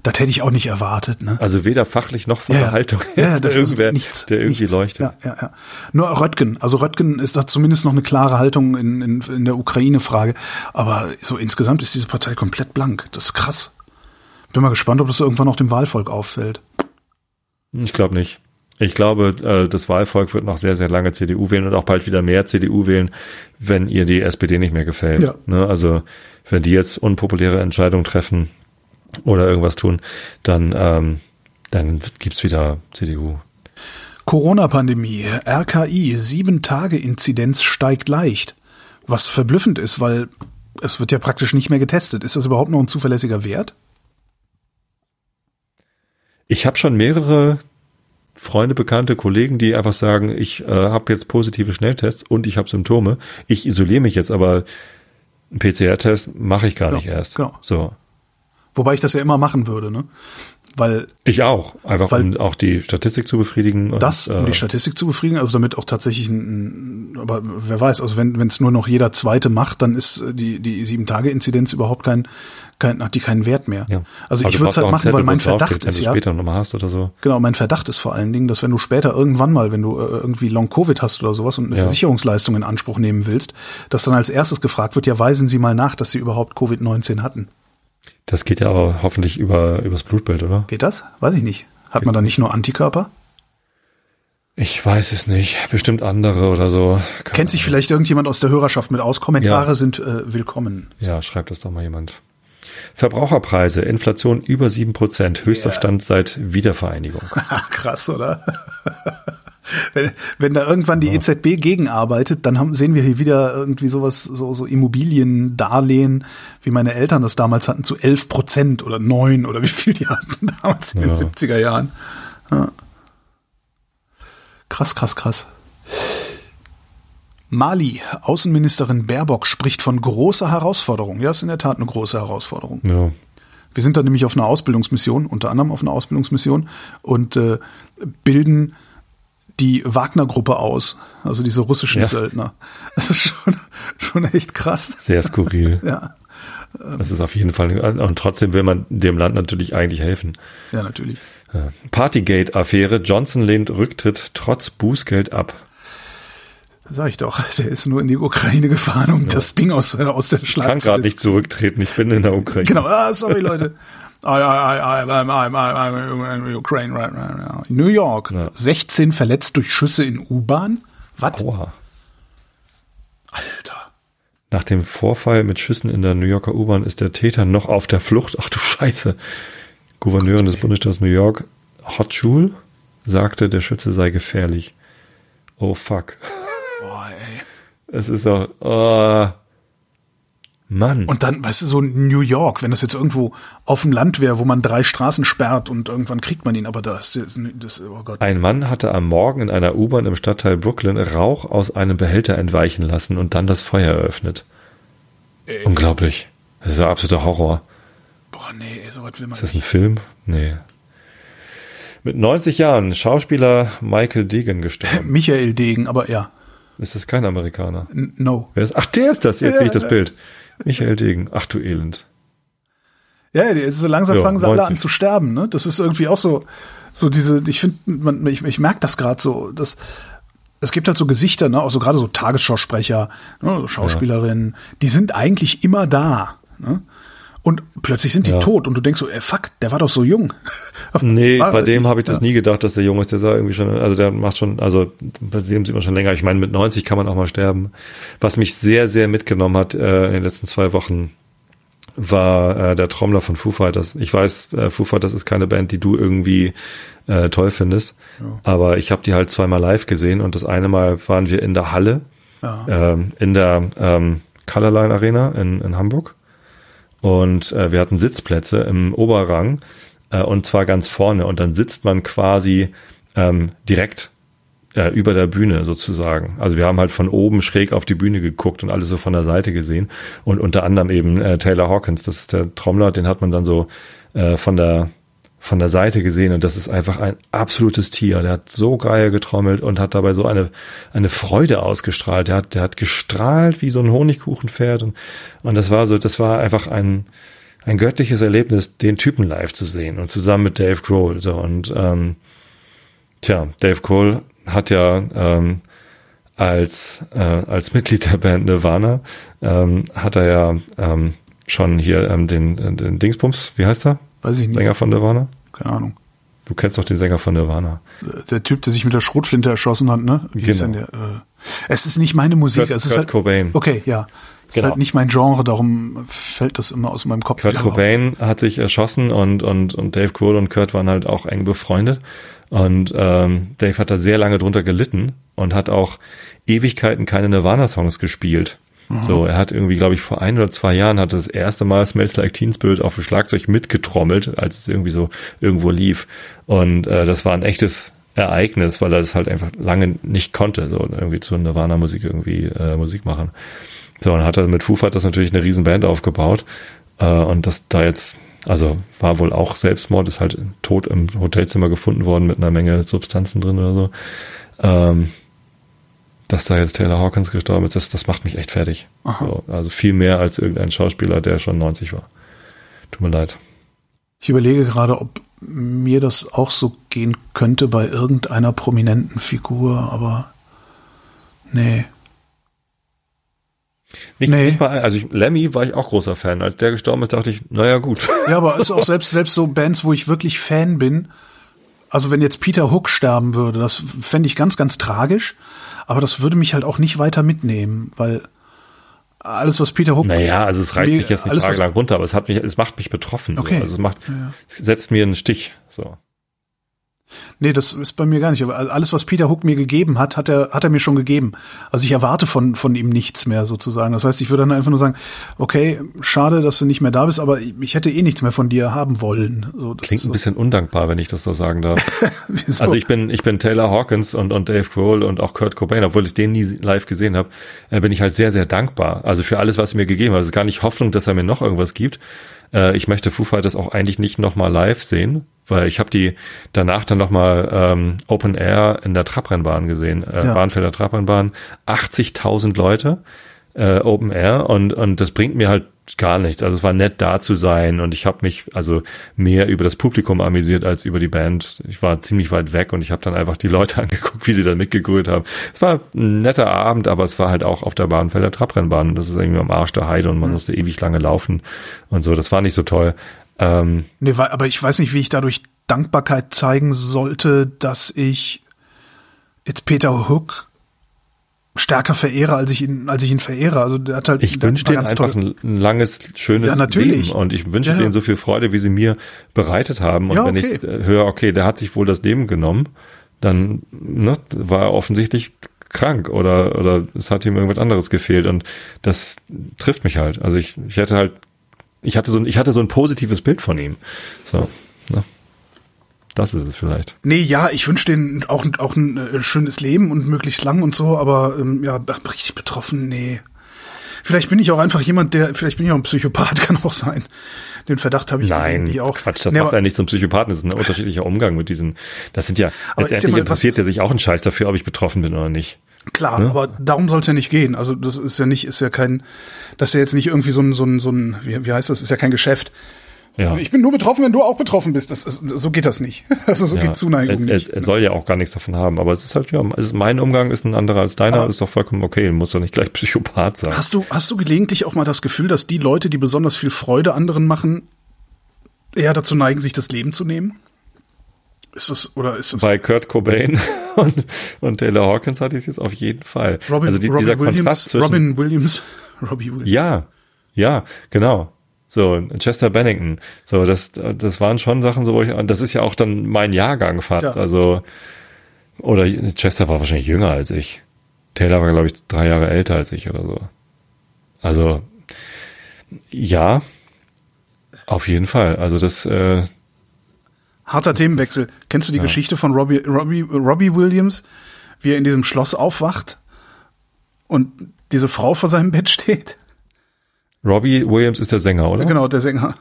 Das hätte ich auch nicht erwartet. Ne? Also weder fachlich noch von ja, der Haltung. Ja, das irgendwer, ist nichts, der irgendwie nichts. leuchtet. Ja, ja, ja. Nur Röttgen. Also Röttgen ist da zumindest noch eine klare Haltung in, in, in der Ukraine-Frage. Aber so insgesamt ist diese Partei komplett blank. Das ist krass. Bin mal gespannt, ob das irgendwann auch dem Wahlvolk auffällt. Ich glaube nicht. Ich glaube, äh, das Wahlvolk wird noch sehr, sehr lange CDU wählen und auch bald wieder mehr CDU wählen, wenn ihr die SPD nicht mehr gefällt. Ja. Ne, also wenn die jetzt unpopuläre Entscheidungen treffen, oder irgendwas tun, dann, ähm, dann gibt's wieder CDU. Corona-Pandemie, RKI, sieben Tage Inzidenz steigt leicht. Was verblüffend ist, weil es wird ja praktisch nicht mehr getestet. Ist das überhaupt noch ein zuverlässiger Wert? Ich habe schon mehrere Freunde, Bekannte, Kollegen, die einfach sagen, ich äh, habe jetzt positive Schnelltests und ich habe Symptome. Ich isoliere mich jetzt, aber einen PCR-Test mache ich gar genau, nicht erst. Genau. So. Wobei ich das ja immer machen würde, ne? Weil ich auch, einfach weil, um auch die Statistik zu befriedigen. Das, und, um die äh, Statistik zu befriedigen, also damit auch tatsächlich ein, aber wer weiß, also wenn es nur noch jeder Zweite macht, dann ist die die sieben Tage Inzidenz überhaupt kein, kein hat die keinen Wert mehr. Ja. Also, also ich würde es halt machen, Zettel, weil mein Verdacht ist ja später nochmal hast oder so. Genau, mein Verdacht ist vor allen Dingen, dass wenn du später irgendwann mal, wenn du äh, irgendwie Long Covid hast oder sowas und eine ja. Versicherungsleistung in Anspruch nehmen willst, dass dann als erstes gefragt wird, ja weisen Sie mal nach, dass Sie überhaupt Covid 19 hatten. Das geht ja aber hoffentlich über übers Blutbild, oder? Geht das? Weiß ich nicht. Hat geht man da nicht nur Antikörper? Ich weiß es nicht. Bestimmt andere oder so. Keine Kennt sich vielleicht irgendjemand aus der Hörerschaft mit aus? Kommentare ja. sind äh, willkommen. Ja, schreibt das doch mal jemand. Verbraucherpreise, Inflation über sieben Prozent, höchster ja. Stand seit Wiedervereinigung. *laughs* Krass, oder? *laughs* wenn, wenn da irgendwann die EZB gegenarbeitet, dann haben, sehen wir hier wieder irgendwie sowas, so, so Immobiliendarlehen, wie meine Eltern das damals hatten, zu elf Prozent oder neun oder *laughs* wie viel die hatten damals in ja. den 70er Jahren. Ja. Krass, krass, krass. Mali, Außenministerin Baerbock spricht von großer Herausforderung. Ja, ist in der Tat eine große Herausforderung. Ja. Wir sind da nämlich auf einer Ausbildungsmission, unter anderem auf einer Ausbildungsmission und äh, bilden die Wagner-Gruppe aus, also diese russischen ja. Söldner. Das ist schon, schon echt krass. Sehr skurril. *laughs* ja. Das ist auf jeden Fall, und trotzdem will man dem Land natürlich eigentlich helfen. Ja, natürlich. Partygate-Affäre. Johnson lehnt Rücktritt trotz Bußgeld ab. Sag ich doch, der ist nur in die Ukraine gefahren, um ja. das Ding aus, aus der Schlagzeile. Ich kann gerade nicht zurücktreten, ich bin in der Ukraine. Genau, ah, sorry Leute. *laughs* I, I, I, I'm, I'm, I'm, I'm Ukraine right now. New York. Ja. 16 verletzt durch Schüsse in U-Bahn. Was? Aua. Alter. Nach dem Vorfall mit Schüssen in der New Yorker U-Bahn ist der Täter noch auf der Flucht. Ach du Scheiße. Gouverneurin des Bundesstaates New York, Hotschul, sagte, der Schütze sei gefährlich. Oh fuck. Boah, ey. Es ist doch, oh. Mann. Und dann, weißt du, so New York, wenn das jetzt irgendwo auf dem Land wäre, wo man drei Straßen sperrt und irgendwann kriegt man ihn, aber das, das oh Gott. Ein Mann hatte am Morgen in einer U-Bahn im Stadtteil Brooklyn Rauch aus einem Behälter entweichen lassen und dann das Feuer eröffnet. Ey. Unglaublich. Das ist ein absoluter Horror. Boah, nee, so was will man Ist das ein Film? Nee. Mit 90 Jahren Schauspieler Michael Degen gestorben. *laughs* Michael Degen, aber ja. Ist das kein Amerikaner? no. Wer ist? Ach, der ist das. Jetzt ja, sehe ich das Bild. Michael Degen, ach du Elend. Ja, so langsam Ja, fangen sie alle 90. an zu sterben, ne? Das ist irgendwie auch so, so diese, ich finde, man, ich, ich merke das gerade so, dass es gibt halt so Gesichter, ne, auch so gerade so Tagesschausprecher, ne, Schauspielerinnen, die sind eigentlich immer da, ne? Und plötzlich sind die Ja. tot und du denkst so, ey, fuck, der war doch so jung. *laughs* Nee, War- bei dem habe ich das ja. nie gedacht, dass der jung ist. Der sah irgendwie schon, also der macht schon, also bei dem sieht man schon länger. Ich meine, mit 90 kann man auch mal sterben. Was mich sehr, sehr mitgenommen hat äh, in den letzten zwei Wochen, war äh, der Trommler von Foo Fighters. Ich weiß, äh, Foo Fighters ist keine Band, die du irgendwie äh, toll findest, aber ich habe die halt zweimal live gesehen und das eine Mal waren wir in der Halle, Ja. ähm, in der ähm, Colorline Arena in, in Hamburg und äh, wir hatten Sitzplätze im Oberrang äh, und zwar ganz vorne und dann sitzt man quasi ähm, direkt äh, über der Bühne sozusagen. Also wir haben halt von oben schräg auf die Bühne geguckt und alles so von der Seite gesehen und unter anderem eben äh, Taylor Hawkins, das ist der Trommler, den hat man dann so äh, von der von der Seite gesehen und das ist einfach ein absolutes Tier. Der hat so geil getrommelt und hat dabei so eine eine Freude ausgestrahlt. Der hat der hat gestrahlt wie so ein Honigkuchenpferd und und das war so, das war einfach ein ein göttliches Erlebnis, den Typen live zu sehen und zusammen mit Dave Grohl so und ähm, Tja, Dave Grohl hat ja ähm, als äh, als Mitglied der Band Nirvana ähm, hat er ja ähm, schon hier ähm, den, den Dingsbums, wie heißt er? Weiß ich nicht. Sänger von Nirvana? Keine Ahnung. Du kennst doch den Sänger von Nirvana. Der Typ, der sich mit der Schrotflinte erschossen hat, ne? Wie Genau. denn der? Äh, es ist nicht meine Musik, Kurt- es ist Kurt halt, Cobain. Okay, ja. Es ist Genau. halt nicht mein Genre, darum fällt das immer aus meinem Kopf. Kurt Cobain hat sich erschossen und, und, und Dave Grohl und Kurt waren halt auch eng befreundet. Und ähm, Dave hat da sehr lange drunter gelitten und hat auch Ewigkeiten keine Nirvana-Songs gespielt. So, er hat irgendwie, glaube ich, vor ein oder zwei Jahren hat das erste Mal Smells Like Teen Spirit auf dem Schlagzeug mitgetrommelt, als es irgendwie so irgendwo lief. Und äh, das war ein echtes Ereignis, weil er das halt einfach lange nicht konnte, so irgendwie zu Nirvana-Musik irgendwie äh, Musik machen. So, und hat er mit Foo Fighters natürlich eine riesen Band aufgebaut. Äh, und das da jetzt, also war wohl auch Selbstmord, ist halt tot im Hotelzimmer gefunden worden mit einer Menge Substanzen drin oder so. Ähm, dass da jetzt Taylor Hawkins gestorben ist, das, das macht mich echt fertig. So, also viel mehr als irgendein Schauspieler, der schon 90 war. Tut mir leid. Ich überlege gerade, ob mir das auch so gehen könnte bei irgendeiner prominenten Figur, aber nee. Nicht, Nee. nicht mal, also ich, Lemmy war ich auch großer Fan. Als der gestorben ist, dachte ich, naja gut. *laughs* Ja, aber ist auch selbst, selbst so Bands, wo ich wirklich Fan bin. Also wenn jetzt Peter Hook sterben würde, das fände ich ganz, ganz tragisch. Aber das würde mich halt auch nicht weiter mitnehmen, weil alles, was Peter Hook. Naja, also es reißt mich jetzt nicht alles, tagelang runter, aber es hat mich, es macht mich betroffen. Okay. So. Also es macht, Ja. es setzt mir einen Stich. So. Nee, das ist bei mir gar nicht. Aber alles, was Peter Hook mir gegeben hat, hat er, hat er mir schon gegeben. Also ich erwarte von, von ihm nichts mehr sozusagen. Das heißt, ich würde dann einfach nur sagen, okay, schade, dass du nicht mehr da bist, aber ich hätte eh nichts mehr von dir haben wollen. So, das Klingt ist ein so, bisschen undankbar, wenn ich das so sagen darf. *laughs* Also ich bin, ich bin Taylor Hawkins und, und Dave Grohl und auch Kurt Cobain, obwohl ich den nie live gesehen habe, äh, bin ich halt sehr, sehr dankbar. Also für alles, was er mir gegeben hat. Es ist gar nicht Hoffnung, dass er mir noch irgendwas gibt. Äh, ich möchte Foo Fighters auch eigentlich nicht nochmal live sehen, weil ich habe die danach dann nochmal ähm, Open Air in der Trabrennbahn gesehen, äh, Ja. Bahnfelder Trabrennbahn, 80.000 Leute äh, Open Air und und das bringt mir halt gar nichts. Also es war nett da zu sein und ich habe mich also mehr über das Publikum amüsiert als über die Band. Ich war ziemlich weit weg und ich habe dann einfach die Leute *laughs* angeguckt, wie sie dann mitgegrölt haben. Es war ein netter Abend, aber es war halt auch auf der Bahnfelder Trabrennbahn und das ist irgendwie am Arsch der Heide und man musste ewig lange laufen und so. Das war nicht so toll. Ähm, Nee, aber ich weiß nicht, wie ich dadurch Dankbarkeit zeigen sollte, dass ich jetzt Peter Hook stärker verehre, als ich ihn, als ich ihn verehre. Also der hat halt Ich wünsche denen einfach ein, ein langes, schönes Ja, natürlich. Leben und ich wünsche Ja, denen so viel Freude, wie sie mir bereitet haben. Und Ja, wenn okay. ich äh, höre, okay, der hat sich wohl das Leben genommen, dann ne, war er offensichtlich krank oder oder es hat ihm irgendwas anderes gefehlt und das trifft mich halt. Also ich ich hätte halt ich hatte so ein, ich hatte so ein positives Bild von ihm. So? Das ist es vielleicht. Nee, ja, ich wünsche denen auch, auch ein äh, schönes Leben und möglichst lang und so, aber ähm, ja, richtig betroffen, nee. Vielleicht bin ich auch einfach jemand, der, vielleicht bin ich auch ein Psychopath, *laughs* kann auch sein. Den Verdacht habe ich Nein, irgendwie auch. Quatsch, das Nee, macht er nicht zum Psychopathen. Das ist ein unterschiedlicher Umgang mit diesen. Das sind ja Aber letztendlich interessiert er sich auch einen Scheiß dafür, ob ich betroffen bin oder nicht. Klar, ne? aber darum soll es ja nicht gehen. Also das ist ja nicht, ist ja kein, das ist ja jetzt nicht irgendwie so ein, so ein, so ein wie, wie heißt das, ist ja kein Geschäft. Ja. Ich bin nur betroffen, wenn du auch betroffen bist. Das ist, so geht das nicht. *laughs* Also so ja, geht Zuneigung er, nicht. Er, soll ja auch gar nichts davon haben, aber es ist halt, ja, ist, mein Umgang ist ein anderer als deiner, aber ist doch vollkommen okay, muss doch nicht gleich *laughs* Psychopath sein. Hast du, hast du gelegentlich auch mal das Gefühl, dass die Leute, die besonders viel Freude anderen machen, eher dazu neigen, sich das Leben zu nehmen? Ist das, oder ist das? Bei Kurt Cobain *laughs* und, und Taylor Hawkins hatte ich es jetzt auf jeden Fall. Robin, also die, Robin dieser Williams, Kontrast zwischen, Robin Williams, Robbie Williams. Ja, ja, genau. So, Chester Bennington. So, das, das waren schon Sachen, so, wo ich, das ist ja auch dann mein Jahrgang fast. Ja. Also, oder Chester war wahrscheinlich jünger als ich. Taylor war, glaube ich, drei Jahre älter als ich oder so. Also, ja, auf jeden Fall. Also das, äh, Harter Themenwechsel. Kennst du die ja. Geschichte von Robbie, Robbie, Robbie Williams, wie er in diesem Schloss aufwacht und diese Frau vor seinem Bett *laughs* steht? Robbie Williams ist der Sänger, oder? Genau, der Sänger.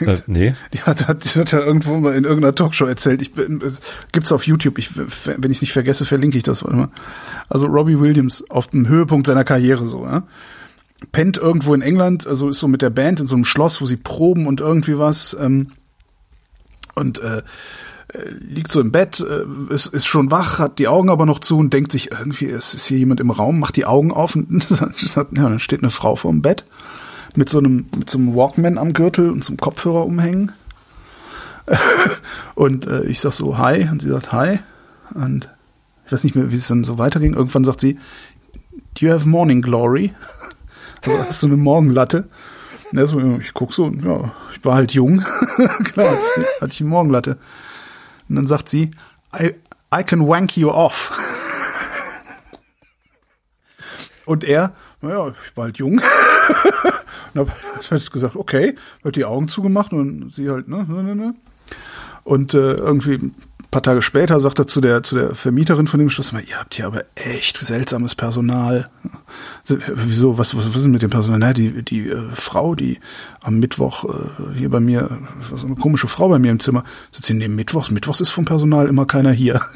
Äh, nee. Die hat, hat, die hat ja irgendwo mal in irgendeiner Talkshow erzählt. Ich bin, es gibt's auf YouTube. Ich, wenn ich es nicht vergesse, verlinke ich das. mal. Also Robbie Williams auf dem Höhepunkt seiner Karriere so, ja. Pennt irgendwo in England, also ist so mit der Band in so einem Schloss, wo sie proben und irgendwie was. Ähm, und äh, liegt so im Bett, äh, ist, ist schon wach, hat die Augen aber noch zu und denkt sich irgendwie, es ist hier jemand im Raum, macht die Augen auf und *laughs* ja, dann steht eine Frau vor dem Bett mit so einem mit so einem Walkman am Gürtel und so einem Kopfhörer umhängen. *laughs* und äh, ich sag so hi und sie sagt hi und ich weiß nicht mehr, wie es dann so weiterging. Irgendwann sagt sie, Do you have morning glory? *laughs* Also hast du eine Morgenlatte? Ja, so, ich guck so, ja, ich war halt jung. Klar, hatte ich eine Morgenlatte. Und dann sagt sie, I, I can wank you off. Und er, naja, ich war halt jung. und hab halt gesagt, okay, hat die Augen zugemacht und sie halt, ne, ne, ne. ne. Und äh, irgendwie paar Tage später sagt er zu der, zu der Vermieterin von dem Schloss, ihr habt hier aber echt seltsames Personal. Wieso, was, was, was ist mit dem Personal? Na, die, die äh, Frau, die am Mittwoch äh, hier bei mir, so eine komische Frau bei mir im Zimmer, sitzt hier neben Mittwochs. Mittwochs ist vom Personal immer keiner hier. *laughs*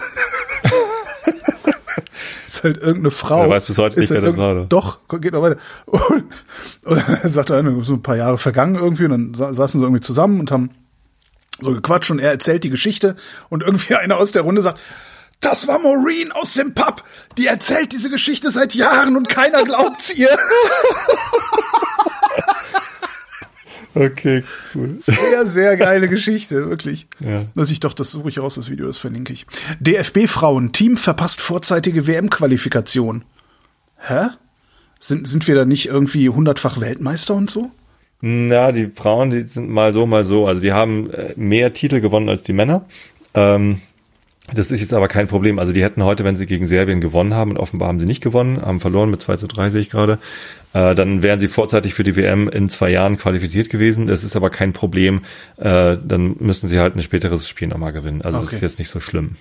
ist halt irgendeine Frau. Er weiß bis heute nicht, halt wer das war. Oder? Doch, geht noch weiter. Und, und dann sagt er, so ein paar Jahre vergangen irgendwie und dann saßen sie irgendwie zusammen und haben so gequatscht und er erzählt die Geschichte und irgendwie *laughs* einer aus der Runde sagt, das war Maureen aus dem Pub. Die erzählt diese Geschichte seit Jahren und keiner glaubt's ihr. *laughs* Okay, cool. Sehr, sehr geile Geschichte, wirklich. Ja. Dass ich doch, das suche ich raus, das Video, das verlinke ich. DFB-Frauen, Team verpasst vorzeitige WM-Qualifikation. Hä? Sind, sind wir da nicht irgendwie hundertfach Weltmeister und so? Na, die Frauen, die sind mal so, mal so. Also die haben äh, mehr Titel gewonnen als die Männer. Ähm, das ist jetzt aber kein Problem. Also die hätten heute, wenn sie gegen Serbien gewonnen haben, und offenbar haben sie nicht gewonnen, haben verloren mit 2 zu 3, sehe ich gerade, äh, dann wären sie vorzeitig für die WM in zwei Jahren qualifiziert gewesen. Das ist aber kein Problem. Äh, dann müssen sie halt ein späteres Spiel nochmal gewinnen. Also okay. das ist jetzt nicht so schlimm.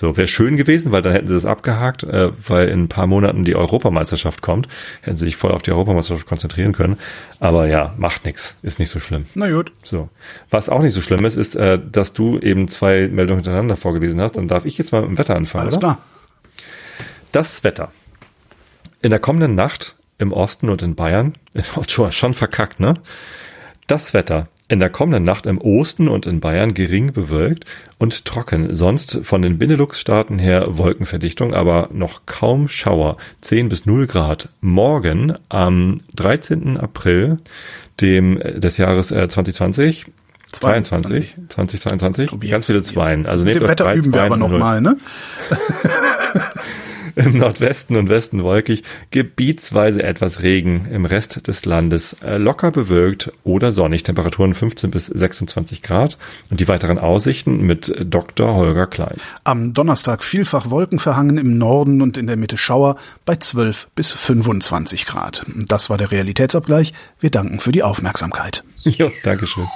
So, wäre schön gewesen, weil dann hätten sie das abgehakt, äh, weil in ein paar Monaten die Europameisterschaft kommt. Hätten sie sich voll auf die Europameisterschaft konzentrieren können. Aber ja, macht nix, ist nicht so schlimm. Na gut. So. Was auch nicht so schlimm ist, ist, äh, dass du eben zwei Meldungen hintereinander vorgelesen hast. Dann darf ich jetzt mal mit dem Wetter anfangen. Alles oder? klar. Das Wetter. In der kommenden Nacht im Osten und in Bayern, *laughs* schon verkackt, ne? Das Wetter in der kommenden Nacht im Osten und in Bayern gering bewölkt und trocken. Sonst von den Benelux-Staaten her Wolkenverdichtung, aber noch kaum Schauer. 10 bis 0 Grad. Morgen am 13. April dem, des Jahres äh, 2020 22, 2022, ganz viele Zweien. Also nehmt euch Wetter üben wir aber nochmal, ne? *laughs* Im Nordwesten und Westen wolkig, gebietsweise etwas Regen, im Rest des Landes äh, locker bewölkt oder sonnig, Temperaturen 15 bis 26 Grad und die weiteren Aussichten mit Dr. Holger Klein. Am Donnerstag vielfach wolkenverhangen im Norden und in der Mitte Schauer bei 12 bis 25 Grad. Das war der Realitätsabgleich. Wir danken für die Aufmerksamkeit. *laughs* Jo, Dankeschön.